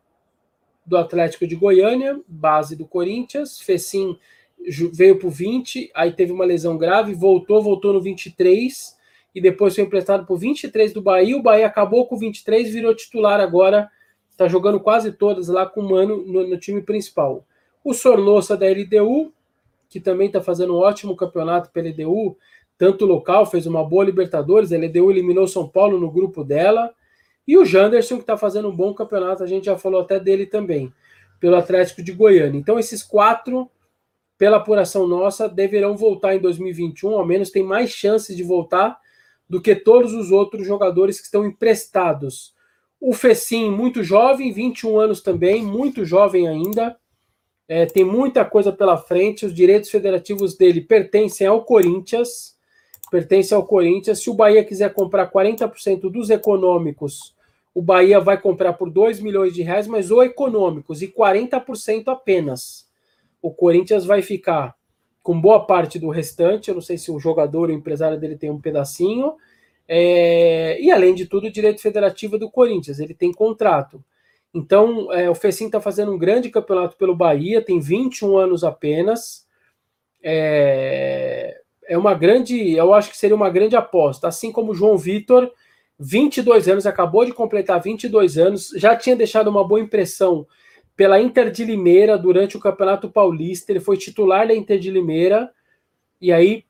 do Atlético de Goiânia, base do Corinthians. Fecim veio para o 20, aí teve uma lesão grave, voltou, voltou no 23 e depois foi emprestado para o 23 do Bahia. O Bahia acabou com o 23, virou titular agora, está jogando quase todas lá com o Mano no, no time principal. O Sornossa da LDU, que também está fazendo um ótimo campeonato pela LDU, tanto local, fez uma boa Libertadores, a LDU eliminou São Paulo no grupo dela, e o Janderson, que está fazendo um bom campeonato, a gente já falou até dele também, pelo Atlético de Goiânia. Então, esses quatro, pela apuração nossa, deverão voltar em 2021, ao menos tem mais chances de voltar do que todos os outros jogadores que estão emprestados. O Fecim, muito jovem, 21 anos também, muito jovem ainda, é, tem muita coisa pela frente, os direitos federativos dele pertencem ao Corinthians, pertence ao Corinthians. Se o Bahia quiser comprar 40% dos econômicos, o Bahia vai comprar por 2 milhões de reais, mas o econômicos e 40% apenas. O Corinthians vai ficar com boa parte do restante. Eu não sei se o jogador ou o empresário dele tem um pedacinho. É... E além de tudo, o direito federativo é do Corinthians, ele tem contrato. Então, é, o Fecim está fazendo um grande campeonato pelo Bahia, tem 21 anos apenas. É, é uma grande, eu acho que seria uma grande aposta. Assim como o João Vitor, 22 anos, acabou de completar 22 anos, já tinha deixado uma boa impressão pela Inter de Limeira durante o Campeonato Paulista. Ele foi titular da Inter de Limeira e aí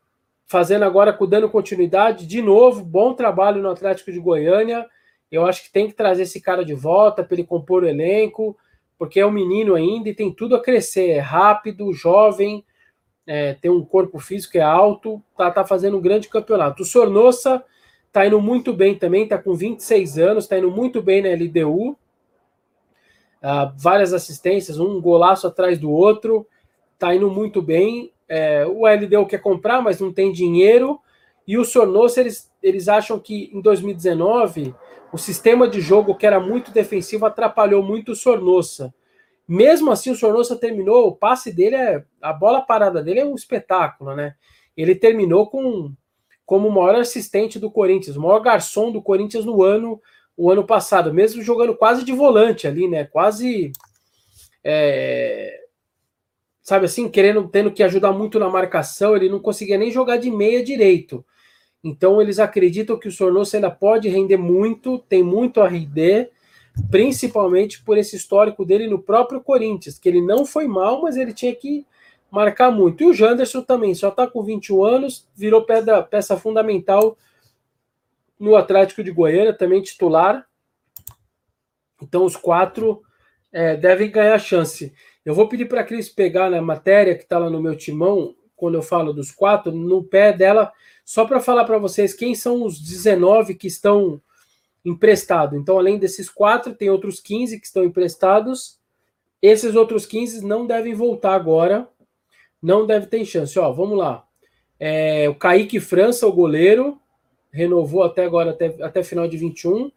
fazendo agora, dando continuidade, de novo, bom trabalho no Atlético de Goiânia. Eu acho que tem que trazer esse cara de volta para ele compor o elenco, porque é um menino ainda e tem tudo a crescer. É rápido, jovem, é, tem um corpo físico, é alto, tá, tá fazendo um grande campeonato. O Sornossa tá indo muito bem também, tá com 26 anos, tá indo muito bem na LDU. Ah, várias assistências, um golaço atrás do outro, tá indo muito bem. É, o LDU quer comprar, mas não tem dinheiro. E o Sornossa, eles, eles acham que em 2019 o sistema de jogo, que era muito defensivo, atrapalhou muito o Sornossa. Mesmo assim, o Sornosa terminou, o passe dele é. A bola parada dele é um espetáculo, né? Ele terminou com como o maior assistente do Corinthians, o maior garçom do Corinthians no ano, o ano passado, mesmo jogando quase de volante ali, né? Quase. É, sabe assim, querendo, tendo que ajudar muito na marcação, ele não conseguia nem jogar de meia direito. Então eles acreditam que o Sornosa ainda pode render muito, tem muito a render principalmente por esse histórico dele no próprio Corinthians, que ele não foi mal, mas ele tinha que marcar muito. E o Janderson também, só está com 21 anos, virou pedra, peça fundamental no Atlético de Goiânia, também titular. Então os quatro é, devem ganhar chance. Eu vou pedir para a Cris pegar na matéria que está lá no meu timão, quando eu falo dos quatro, no pé dela, só para falar para vocês quem são os 19 que estão emprestados. Então, além desses quatro, tem outros 15 que estão emprestados. Esses outros 15 não devem voltar agora. Não deve ter chance. Ó, vamos lá. É, o Kaique França, o goleiro, renovou até agora, até, até final de 21.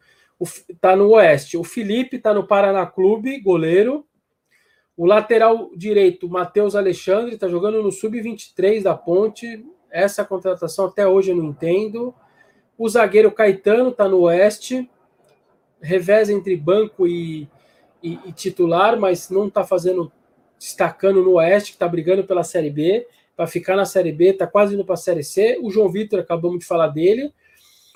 Está no Oeste. O Felipe está no Paraná Clube, goleiro. O lateral direito, Matheus Alexandre, está jogando no Sub-23 da Ponte. Essa contratação até hoje eu não entendo. O zagueiro Caetano está no Oeste. Revés entre banco e, e, e titular, mas não está fazendo, destacando no Oeste, que está brigando pela Série B. Para ficar na Série B, está quase indo para a Série C. O João Vitor, acabamos de falar dele.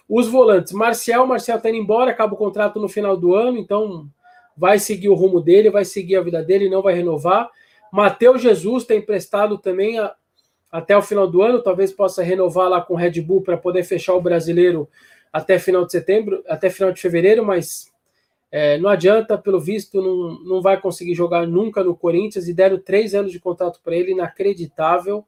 Os volantes, Marcial, Marcial está indo embora, acaba o contrato no final do ano, então vai seguir o rumo dele, vai seguir a vida dele, não vai renovar. Matheus Jesus está emprestado também até o final do ano, talvez possa renovar lá com o Red Bull para poder fechar o brasileiro até final de setembro, até final de fevereiro, mas é, não adianta, pelo visto, não, não vai conseguir jogar nunca no Corinthians e deram três anos de contrato para ele, inacreditável.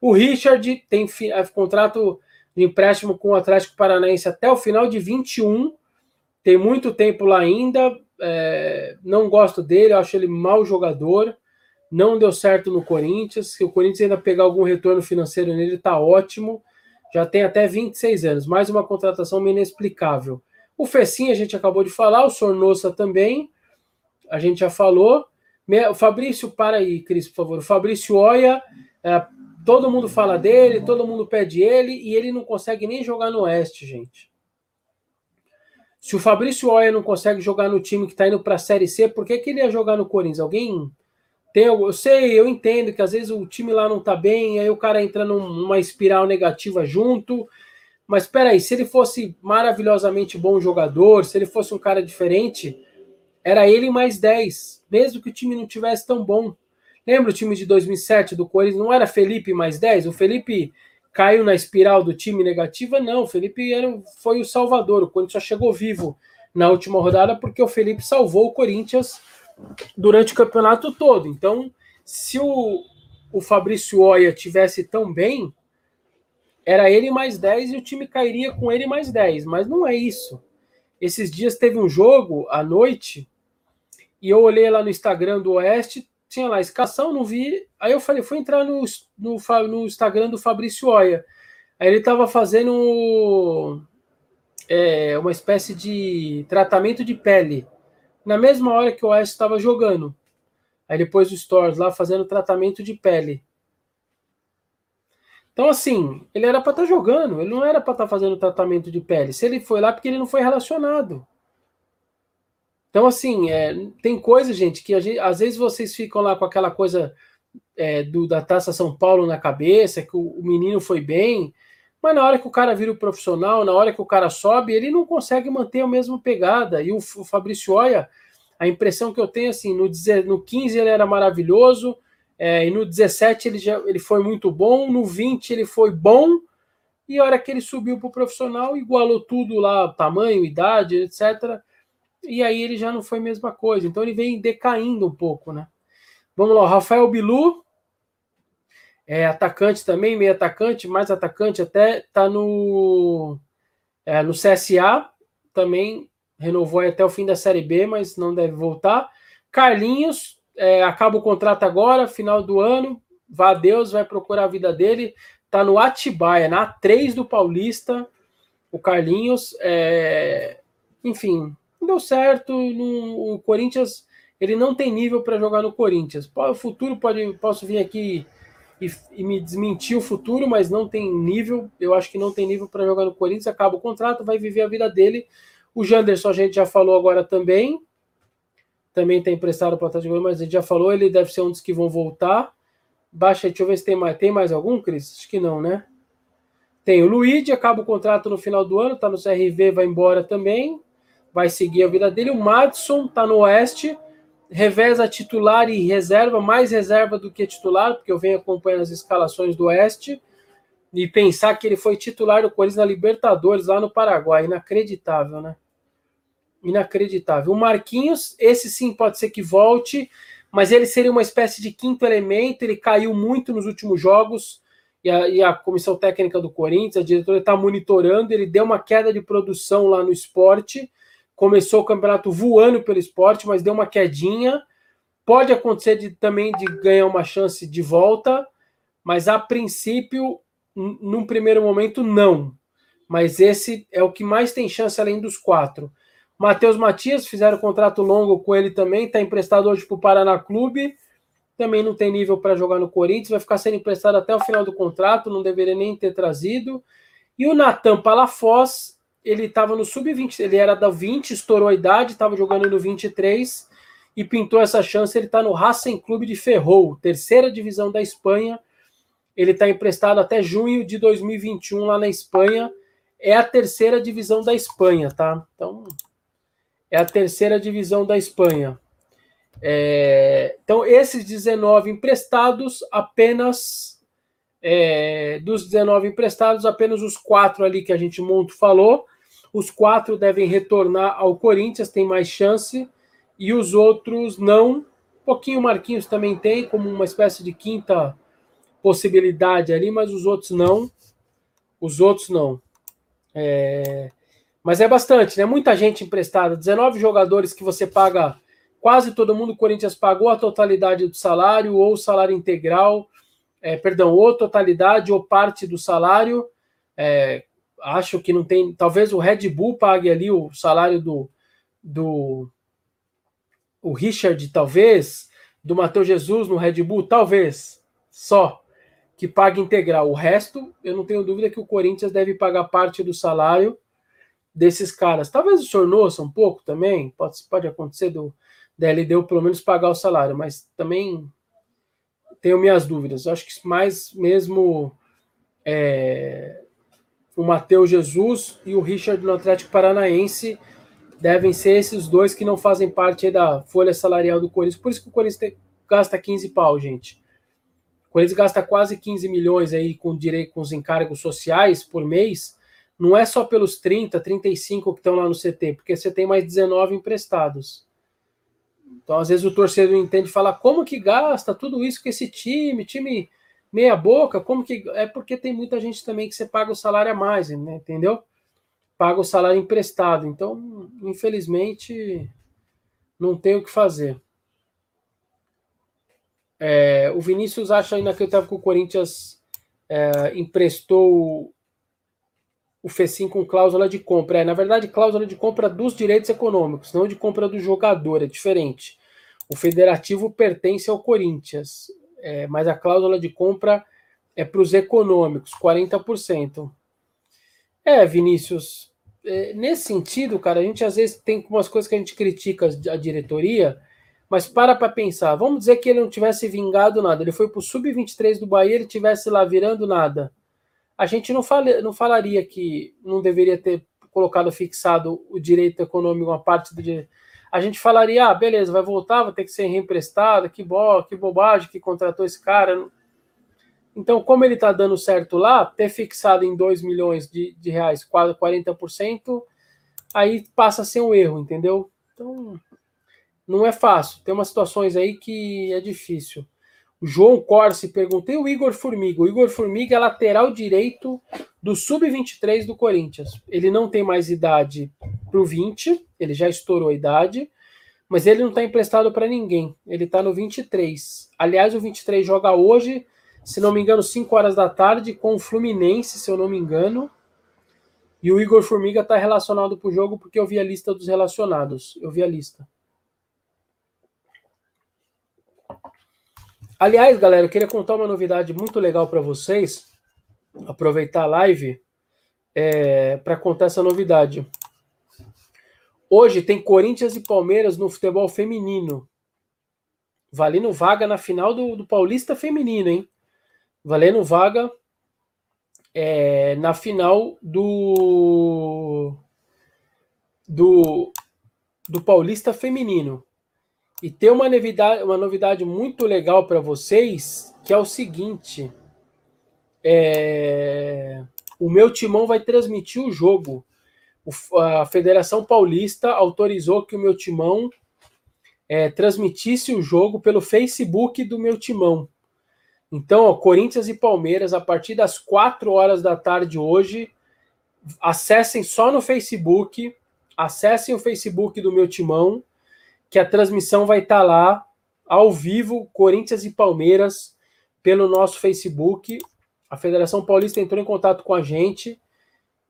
O Richard tem é, contrato de empréstimo com o Atlético Paranaense até o final de 21. Tem muito tempo lá ainda. É, não gosto dele, acho ele mau jogador. Não deu certo no Corinthians. Se o Corinthians ainda pegar algum retorno financeiro nele, tá ótimo. Já tem até 26 anos. Mais uma contratação meio inexplicável. O Fecinho a gente acabou de falar, o Sornosa também. A gente já falou. O Fabrício, para aí, Cris, por favor. O Fabrício Oia, é, Todo mundo fala dele, todo mundo pede ele e ele não consegue nem jogar no Oeste, gente. Se o Fabrício Oia não consegue jogar no time que está indo para a Série C, por que, que ele ia jogar no Corinthians? Alguém tem? Eu sei, eu entendo que às vezes o time lá não está bem, aí o cara entra numa espiral negativa junto. Mas espera aí, se ele fosse maravilhosamente bom jogador, se ele fosse um cara diferente, era ele mais 10, mesmo que o time não tivesse tão bom. Lembra o time de 2007 do Corinthians? Não era Felipe mais 10? O Felipe caiu na espiral do time negativa? Não, o Felipe era, foi o salvador. O Corinthians só chegou vivo na última rodada porque o Felipe salvou o Corinthians durante o campeonato todo. Então, se o, o Fabrício Oia tivesse tão bem, era ele mais 10 e o time cairia com ele mais 10. Mas não é isso. Esses dias teve um jogo à noite e eu olhei lá no Instagram do Oeste, tinha lá escassão, não vi. Aí eu falei, fui entrar no, no, no Instagram do Fabrício Oia. Aí ele estava fazendo é, uma espécie de tratamento de pele. Na mesma hora que o Oeste estava jogando. Aí depois o Stores lá fazendo tratamento de pele. Então, assim, ele era para estar tá jogando, ele não era para estar tá fazendo tratamento de pele. Se ele foi lá, porque ele não foi relacionado. Então, assim, é, tem coisa, gente, que gente, às vezes vocês ficam lá com aquela coisa é, do, da Taça São Paulo na cabeça, que o, o, menino foi bem, mas na hora que o cara vira o profissional, na hora que o cara sobe, ele não consegue manter a mesma pegada. E o, Fabrício Oia, a impressão que eu tenho, assim, no, no 15 ele era maravilhoso, é, e no 17 ele, já, ele foi muito bom, no 20 ele foi bom, e a hora que ele subiu para o profissional, igualou tudo lá, tamanho, idade, etc., e aí ele já não foi a mesma coisa. Então ele vem decaindo um pouco, né? Vamos lá, Rafael Bilu, é atacante também, meio atacante, mais atacante até, tá no, é, no CSA, também renovou até o fim da Série B, mas não deve voltar. Carlinhos, é, acaba o contrato agora, final do ano, vá a Deus, vai procurar a vida dele, tá no Atibaia, na A3 do Paulista, o Carlinhos, é, enfim, não deu certo. No, o Corinthians ele não tem nível para jogar no Corinthians. O futuro pode posso vir aqui e, e, me desmentir o futuro, mas não tem nível. Eu acho que não tem nível para jogar no Corinthians. Acaba o contrato, vai viver a vida dele. O Janderson a gente já falou agora também. Também está emprestado para o Atlético, mas a gente já falou, ele deve ser um dos que vão voltar. Baixa, deixa eu ver se tem mais. Tem mais algum, Cris? Acho que não, né? Tem o Luigi, acaba o contrato no final do ano, tá no CRV, vai embora também. vai seguir a vida dele. O Madison tá no Oeste, reveza titular e reserva, mais reserva do que titular, porque eu venho acompanhando as escalações do Oeste. E pensar que ele foi titular do Corinthians na Libertadores, lá no Paraguai. Inacreditável, né? Inacreditável. O Marquinhos, esse sim pode ser que volte, mas ele seria uma espécie de quinto elemento. Ele caiu muito nos últimos jogos. E a, e a comissão técnica do Corinthians, a diretora está monitorando. Ele deu uma queda de produção lá no esporte. Começou o campeonato voando pelo esporte, mas deu uma quedinha. Pode acontecer de, também de ganhar uma chance de volta, mas a princípio num primeiro momento, não. Mas esse é o que mais tem chance além dos quatro. Matheus Matias, fizeram contrato longo com ele também, está emprestado hoje para o Paraná Clube. Também não tem nível para jogar no Corinthians, vai ficar sendo emprestado até o final do contrato, não deveria nem ter trazido. E o Natan Palafós, ele estava no sub-20, ele era da 20, estourou a idade, estava jogando no 23 e pintou essa chance. Ele está no Racing Clube de Ferrol, terceira divisão da Espanha ele está emprestado até junho de 2021 lá na Espanha. É a terceira divisão da Espanha, tá? Então, é a terceira divisão da Espanha. É, então, esses 19 emprestados, apenas é, dos 19 emprestados, apenas os quatro ali que a gente muito falou. Os quatro devem retornar ao Corinthians, tem mais chance, e os outros não. Um pouquinho Marquinhos também tem, como uma espécie de quinta possibilidade ali, mas os outros não. Os outros não. É... Mas é bastante, né? Muita gente emprestada. 19 jogadores que você paga. Quase todo mundo, o Corinthians pagou a totalidade do salário, ou o salário integral, é, perdão, ou totalidade ou parte do salário. É, acho que não tem. Talvez o Red Bull pague ali o salário do. do o Richard, talvez. Do Matheus Jesus no Red Bull, talvez. Só que paga integral. O resto, eu não tenho dúvida que o Corinthians deve pagar parte do salário desses caras. Talvez o senhor noça um pouco também, pode, pode acontecer do da LDU pelo menos pagar o salário, mas também tenho minhas dúvidas. Eu acho que mais mesmo é, o Matheus Jesus e o Richard no Atlético Paranaense devem ser esses dois que não fazem parte da folha salarial do Corinthians. Por isso que o Corinthians gasta 15 pau, gente. Corinthians gasta quase 15 milhões aí com direito com os encargos sociais por mês, não é só pelos 30, 35 que estão lá no CT, porque você tem mais 19 emprestados. Então, às vezes, o torcedor entende e fala: como que gasta tudo isso com esse time? Time meia boca? Como que. É porque tem muita gente também que você paga o salário a mais, né? entendeu? Paga o salário emprestado. Então, infelizmente, não tem o que fazer. É, o Vinícius acha inacreditável que o Corinthians é, emprestou o FECIM com cláusula de compra. É, na verdade, cláusula de compra dos direitos econômicos, não de compra do jogador, é diferente. O federativo pertence ao Corinthians, é, mas a cláusula de compra é para os econômicos, 40%. É, Vinícius, é, nesse sentido, cara, a gente às vezes tem umas coisas que a gente critica a diretoria, mas para para pensar, vamos dizer que ele não tivesse vingado nada, ele foi para o sub-23 do Bahia, ele tivesse lá virando nada. A gente não, fala, não falaria que não deveria ter colocado fixado o direito econômico, uma parte do direito. A gente falaria, ah, beleza, vai voltar, vai ter que ser reemprestado, que, bo que bobagem que contratou esse cara. Então, como ele está dando certo lá, ter fixado em 2 milhões de, de reais, quase 40%, aí passa a ser um erro, entendeu? Então, não é fácil. Tem umas situações aí que é difícil. O João Corsi perguntei o Igor Formiga. O Igor Formiga é lateral direito do sub-23 do Corinthians. Ele não tem mais idade para o 20, ele já estourou a idade, mas ele não está emprestado para ninguém. Ele está no 23. Aliás, o 23 joga hoje, se não me engano, 5 horas da tarde, com o Fluminense, se eu não me engano. E o Igor Formiga está relacionado para o jogo porque eu vi a lista dos relacionados. Eu vi a lista. Aliás, galera, eu queria contar uma novidade muito legal para vocês. Aproveitar a live é, para contar essa novidade. Hoje tem Corinthians e Palmeiras no futebol feminino. Valendo vaga na final do, do Paulista Feminino, hein? Valendo vaga é, na final do. Do. do Paulista Feminino. E tem uma novidade, uma novidade muito legal para vocês, que é o seguinte: é, o meu timão vai transmitir o jogo. A Federação Paulista autorizou que o meu timão é, transmitisse o jogo pelo Facebook do meu timão. Então, ó, Corinthians e Palmeiras, a partir das 4 horas da tarde hoje, acessem só no Facebook, acessem o Facebook do meu timão, que a transmissão vai estar tá lá, ao vivo, Corinthians e Palmeiras, pelo nosso Facebook. A Federação Paulista entrou em contato com a gente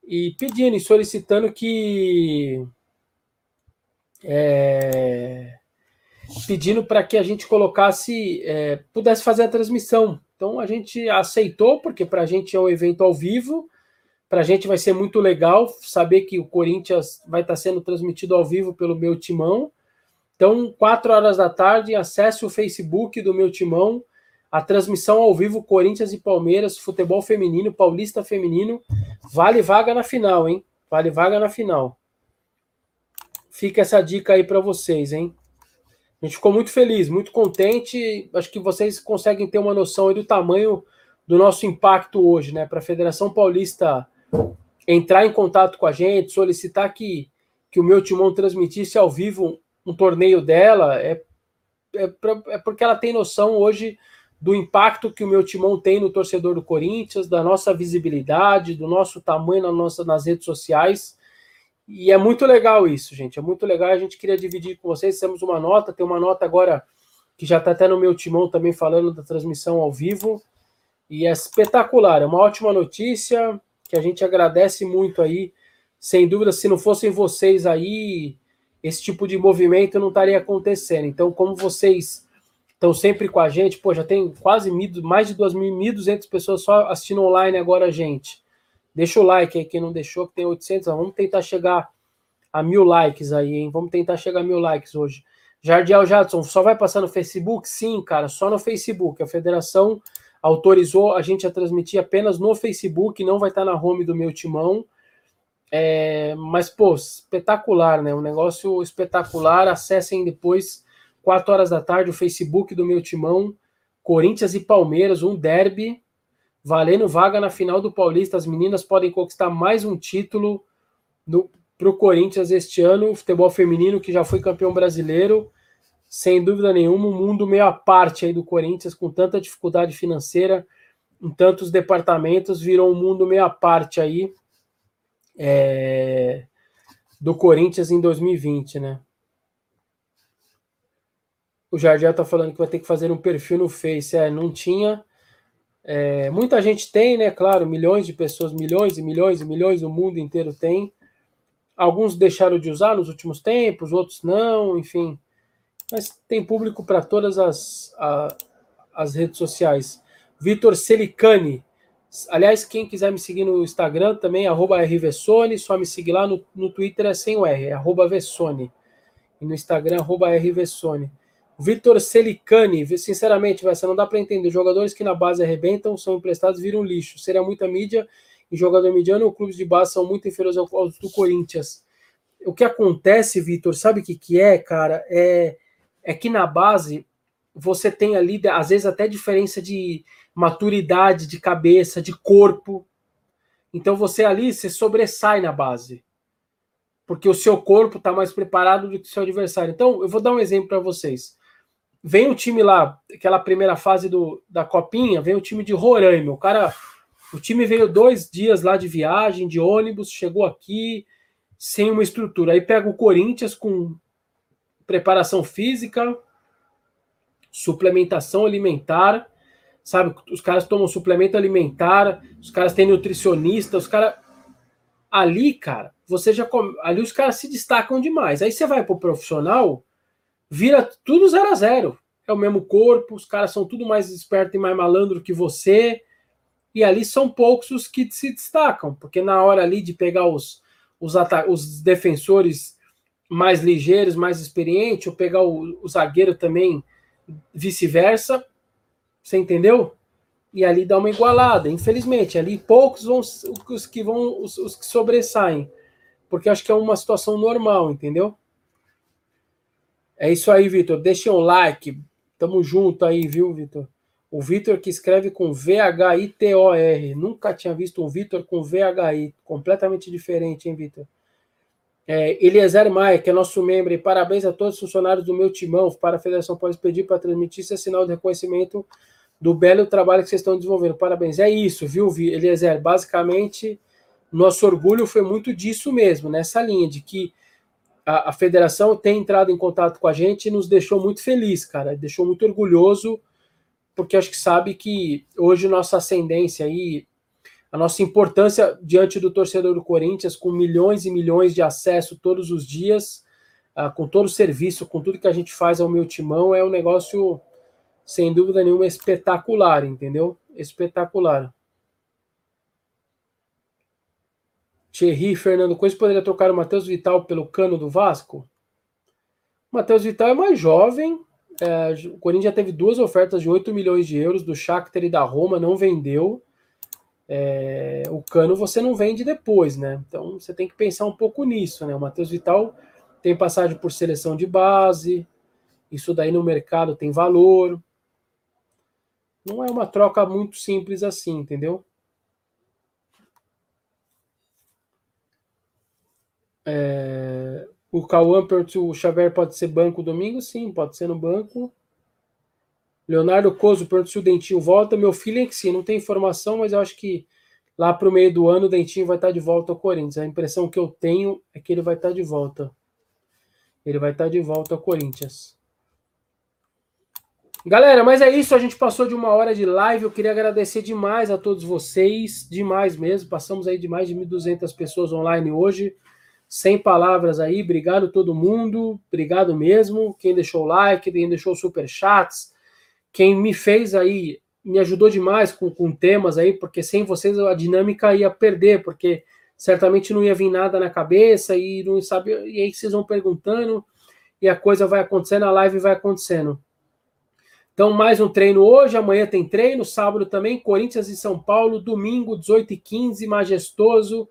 e pedindo e solicitando que. É, pedindo para que a gente colocasse, é, pudesse fazer a transmissão. Então a gente aceitou, porque para a gente é um evento ao vivo, para a gente vai ser muito legal saber que o Corinthians vai estar tá sendo transmitido ao vivo pelo meu timão. Então, quatro horas da tarde, acesse o Facebook do meu timão, a transmissão ao vivo Corinthians e Palmeiras, futebol feminino, paulista feminino, vale vaga na final, hein? Vale vaga na final. Fica essa dica aí para vocês, hein? A gente ficou muito feliz, muito contente. Acho que vocês conseguem ter uma noção do tamanho do nosso impacto hoje, né? Para a Federação Paulista entrar em contato com a gente, solicitar que, que o meu timão transmitisse ao vivo um, torneio dela, é, é, pra, é porque ela tem noção hoje do impacto que o meu timão tem no torcedor do Corinthians, da nossa visibilidade, do nosso tamanho na nossa, nas redes sociais. E é muito legal isso, gente. É muito legal. A gente queria dividir com vocês. Temos uma nota, tem uma nota agora que já está até no meu timão também falando da transmissão ao vivo. E é espetacular, é uma ótima notícia que a gente agradece muito aí. Sem dúvida, se não fossem vocês aí, esse tipo de movimento não estaria acontecendo. Então, como vocês estão sempre com a gente, pô, já tem quase mil, mais de 2.200 pessoas só assistindo online agora, gente. Deixa o like aí, quem não deixou, que tem 800. Vamos tentar chegar a mil likes aí, hein? Vamos tentar chegar a mil likes hoje. Jardiel Jadson, só vai passar no Facebook? Sim, cara, só no Facebook. A federação autorizou a gente a transmitir apenas no Facebook, não vai estar na home do meu timão. É, mas, pô, espetacular, né? Um negócio espetacular. Acessem depois, 4 horas da tarde, o Facebook do meu timão. Corinthians e Palmeiras, um derby valendo vaga na final do Paulista. As meninas podem conquistar mais um título para o Corinthians este ano. O futebol feminino, que já foi campeão brasileiro, sem dúvida nenhuma, um mundo meio à parte aí do Corinthians, com tanta dificuldade financeira em tantos departamentos, virou um mundo meio à parte aí é, do Corinthians em 2020, né? O Jardim está falando que vai ter que fazer um perfil no Face. É, não tinha é, muita gente tem, né? Claro, milhões de pessoas, milhões e milhões e milhões no mundo inteiro tem. Alguns deixaram de usar nos últimos tempos, outros não, enfim. Mas tem público para todas as, a, as redes sociais. Vitor Celicani. Aliás, quem quiser me seguir no Instagram também, arroba rvessone, só me seguir lá no, no Twitter é sem o R, é arroba Vessone. E no Instagram, arroba rvessone. Vitor Celicani, sinceramente, você não dá para entender. Jogadores que na base arrebentam são emprestados viram lixo. Seria muita mídia e jogador mediano, clubes de base são muito inferiores aos do Corinthians. O que acontece, Vitor, sabe o que, que é, cara? É, é que na base você tem ali, às vezes, até diferença de maturidade, de cabeça, de corpo. Então você ali, você sobressai na base. Porque o seu corpo está mais preparado do que o seu adversário. Então, eu vou dar um exemplo para vocês. Vem o time lá, aquela primeira fase do, da copinha, vem o time de Roraima. O cara, o time veio dois dias lá de viagem, de ônibus, chegou aqui sem uma estrutura. Aí pega o Corinthians com preparação física, suplementação alimentar, sabe? Os caras tomam suplemento alimentar, os caras têm nutricionista, os caras ali, cara, você já ali os caras se destacam demais. Aí você vai pro profissional, vira tudo zero a zero. É o mesmo corpo, os caras são tudo mais esperto e mais malandro que você. E ali são poucos os que se destacam, porque na hora ali de pegar os, os, os defensores mais ligeiros, mais experientes, ou pegar o, o zagueiro também, vice-versa, você entendeu? E ali dá uma igualada. Infelizmente, ali poucos vão os que vão os, os que sobressaem, porque acho que é uma situação normal, entendeu? É isso aí, Vitor. Deixem um like. Tamo junto aí, viu, Vitor? O Vitor que escreve com V-H-I-T-O-R. Nunca tinha visto um Vitor com V-H-I. Completamente diferente, hein, Vitor? É, Eliezer Maia, que é nosso membro, e parabéns a todos os funcionários do meu timão para a Federação Pode pedir para transmitir esse sinal de reconhecimento do belo trabalho que vocês estão desenvolvendo. Parabéns. É isso, viu, Eliezer? Basicamente, nosso orgulho foi muito disso mesmo, nessa linha, de que a, a federação tem entrado em contato com a gente e nos deixou muito feliz, cara, deixou muito orgulhoso, porque acho que sabe que hoje nossa ascendência aí, a nossa importância diante do torcedor do Corinthians, com milhões e milhões de acesso todos os dias, uh, com todo o serviço, com tudo que a gente faz ao meu timão, é um negócio, sem dúvida nenhuma, espetacular, entendeu? Espetacular. Thierry Fernando Coelho poderia trocar o Matheus Vital pelo cano do Vasco? O Matheus Vital é mais jovem. É, o Corinthians já teve duas ofertas de 8 milhões de euros do Shakhtar e da Roma, não vendeu. É, o cano você não vende depois, né? Então você tem que pensar um pouco nisso, né? O Matheus Vital tem passagem por seleção de base, isso daí no mercado tem valor. Não é uma troca muito simples assim, entendeu? É, o Cauã perguntou o Xavier pode ser banco domingo? Sim, pode ser no banco. Leonardo Coso perguntou se o Dentinho volta. Meu filho é que sim, não tem informação, mas eu acho que lá para o meio do ano o Dentinho vai estar de volta ao Corinthians. A impressão que eu tenho é que ele vai estar de volta. Ele vai estar de volta ao Corinthians. Galera, mas é isso. A gente passou de uma hora de live. Eu queria agradecer demais a todos vocês. Demais mesmo. Passamos aí de mais de 1.200 pessoas online hoje sem palavras aí, obrigado todo mundo, obrigado mesmo, quem deixou like, quem deixou super chats, quem me fez aí, me ajudou demais com, com temas aí, porque sem vocês a dinâmica ia perder, porque certamente não ia vir nada na cabeça e não sabe, e aí vocês vão perguntando e a coisa vai acontecendo, a live vai acontecendo. Então, mais um treino hoje, amanhã tem treino, sábado também, Corinthians e São Paulo, domingo, 18h15, majestoso.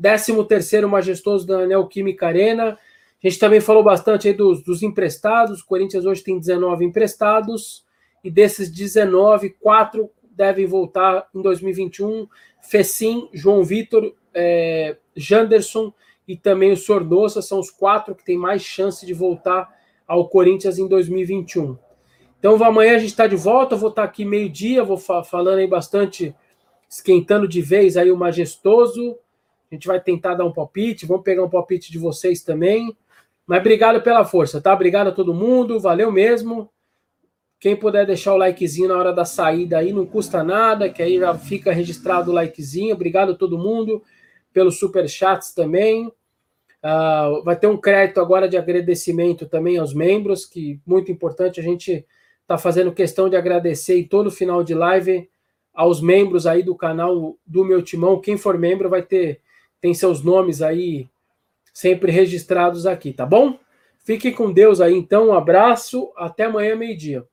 13 terceiro majestoso da Neoquímica Arena. A gente também falou bastante aí dos, dos emprestados. O Corinthians hoje tem 19 emprestados. E desses 19, quatro devem voltar em 2021. Fecim, João Vitor, é, Janderson e também o Sordosa são os quatro que têm mais chance de voltar ao Corinthians em 2021. Então amanhã a gente está de volta, vou estar tá aqui meio-dia, vou fa falando aí bastante, esquentando de vez aí o majestoso. A gente vai tentar dar um palpite, vamos pegar um palpite de vocês também. Mas obrigado pela força, tá? Obrigado a todo mundo, valeu mesmo. Quem puder deixar o likezinho na hora da saída aí, não custa nada, que aí já fica registrado o likezinho. Obrigado a todo mundo pelos super chats também. Uh, vai ter um crédito agora de agradecimento também aos membros, que muito importante a gente está fazendo questão de agradecer em todo final de live aos membros aí do canal do meu timão. Quem for membro vai ter tem seus nomes aí sempre registrados aqui, tá bom? Fique com Deus aí, então. Um abraço. Até amanhã, meio-dia.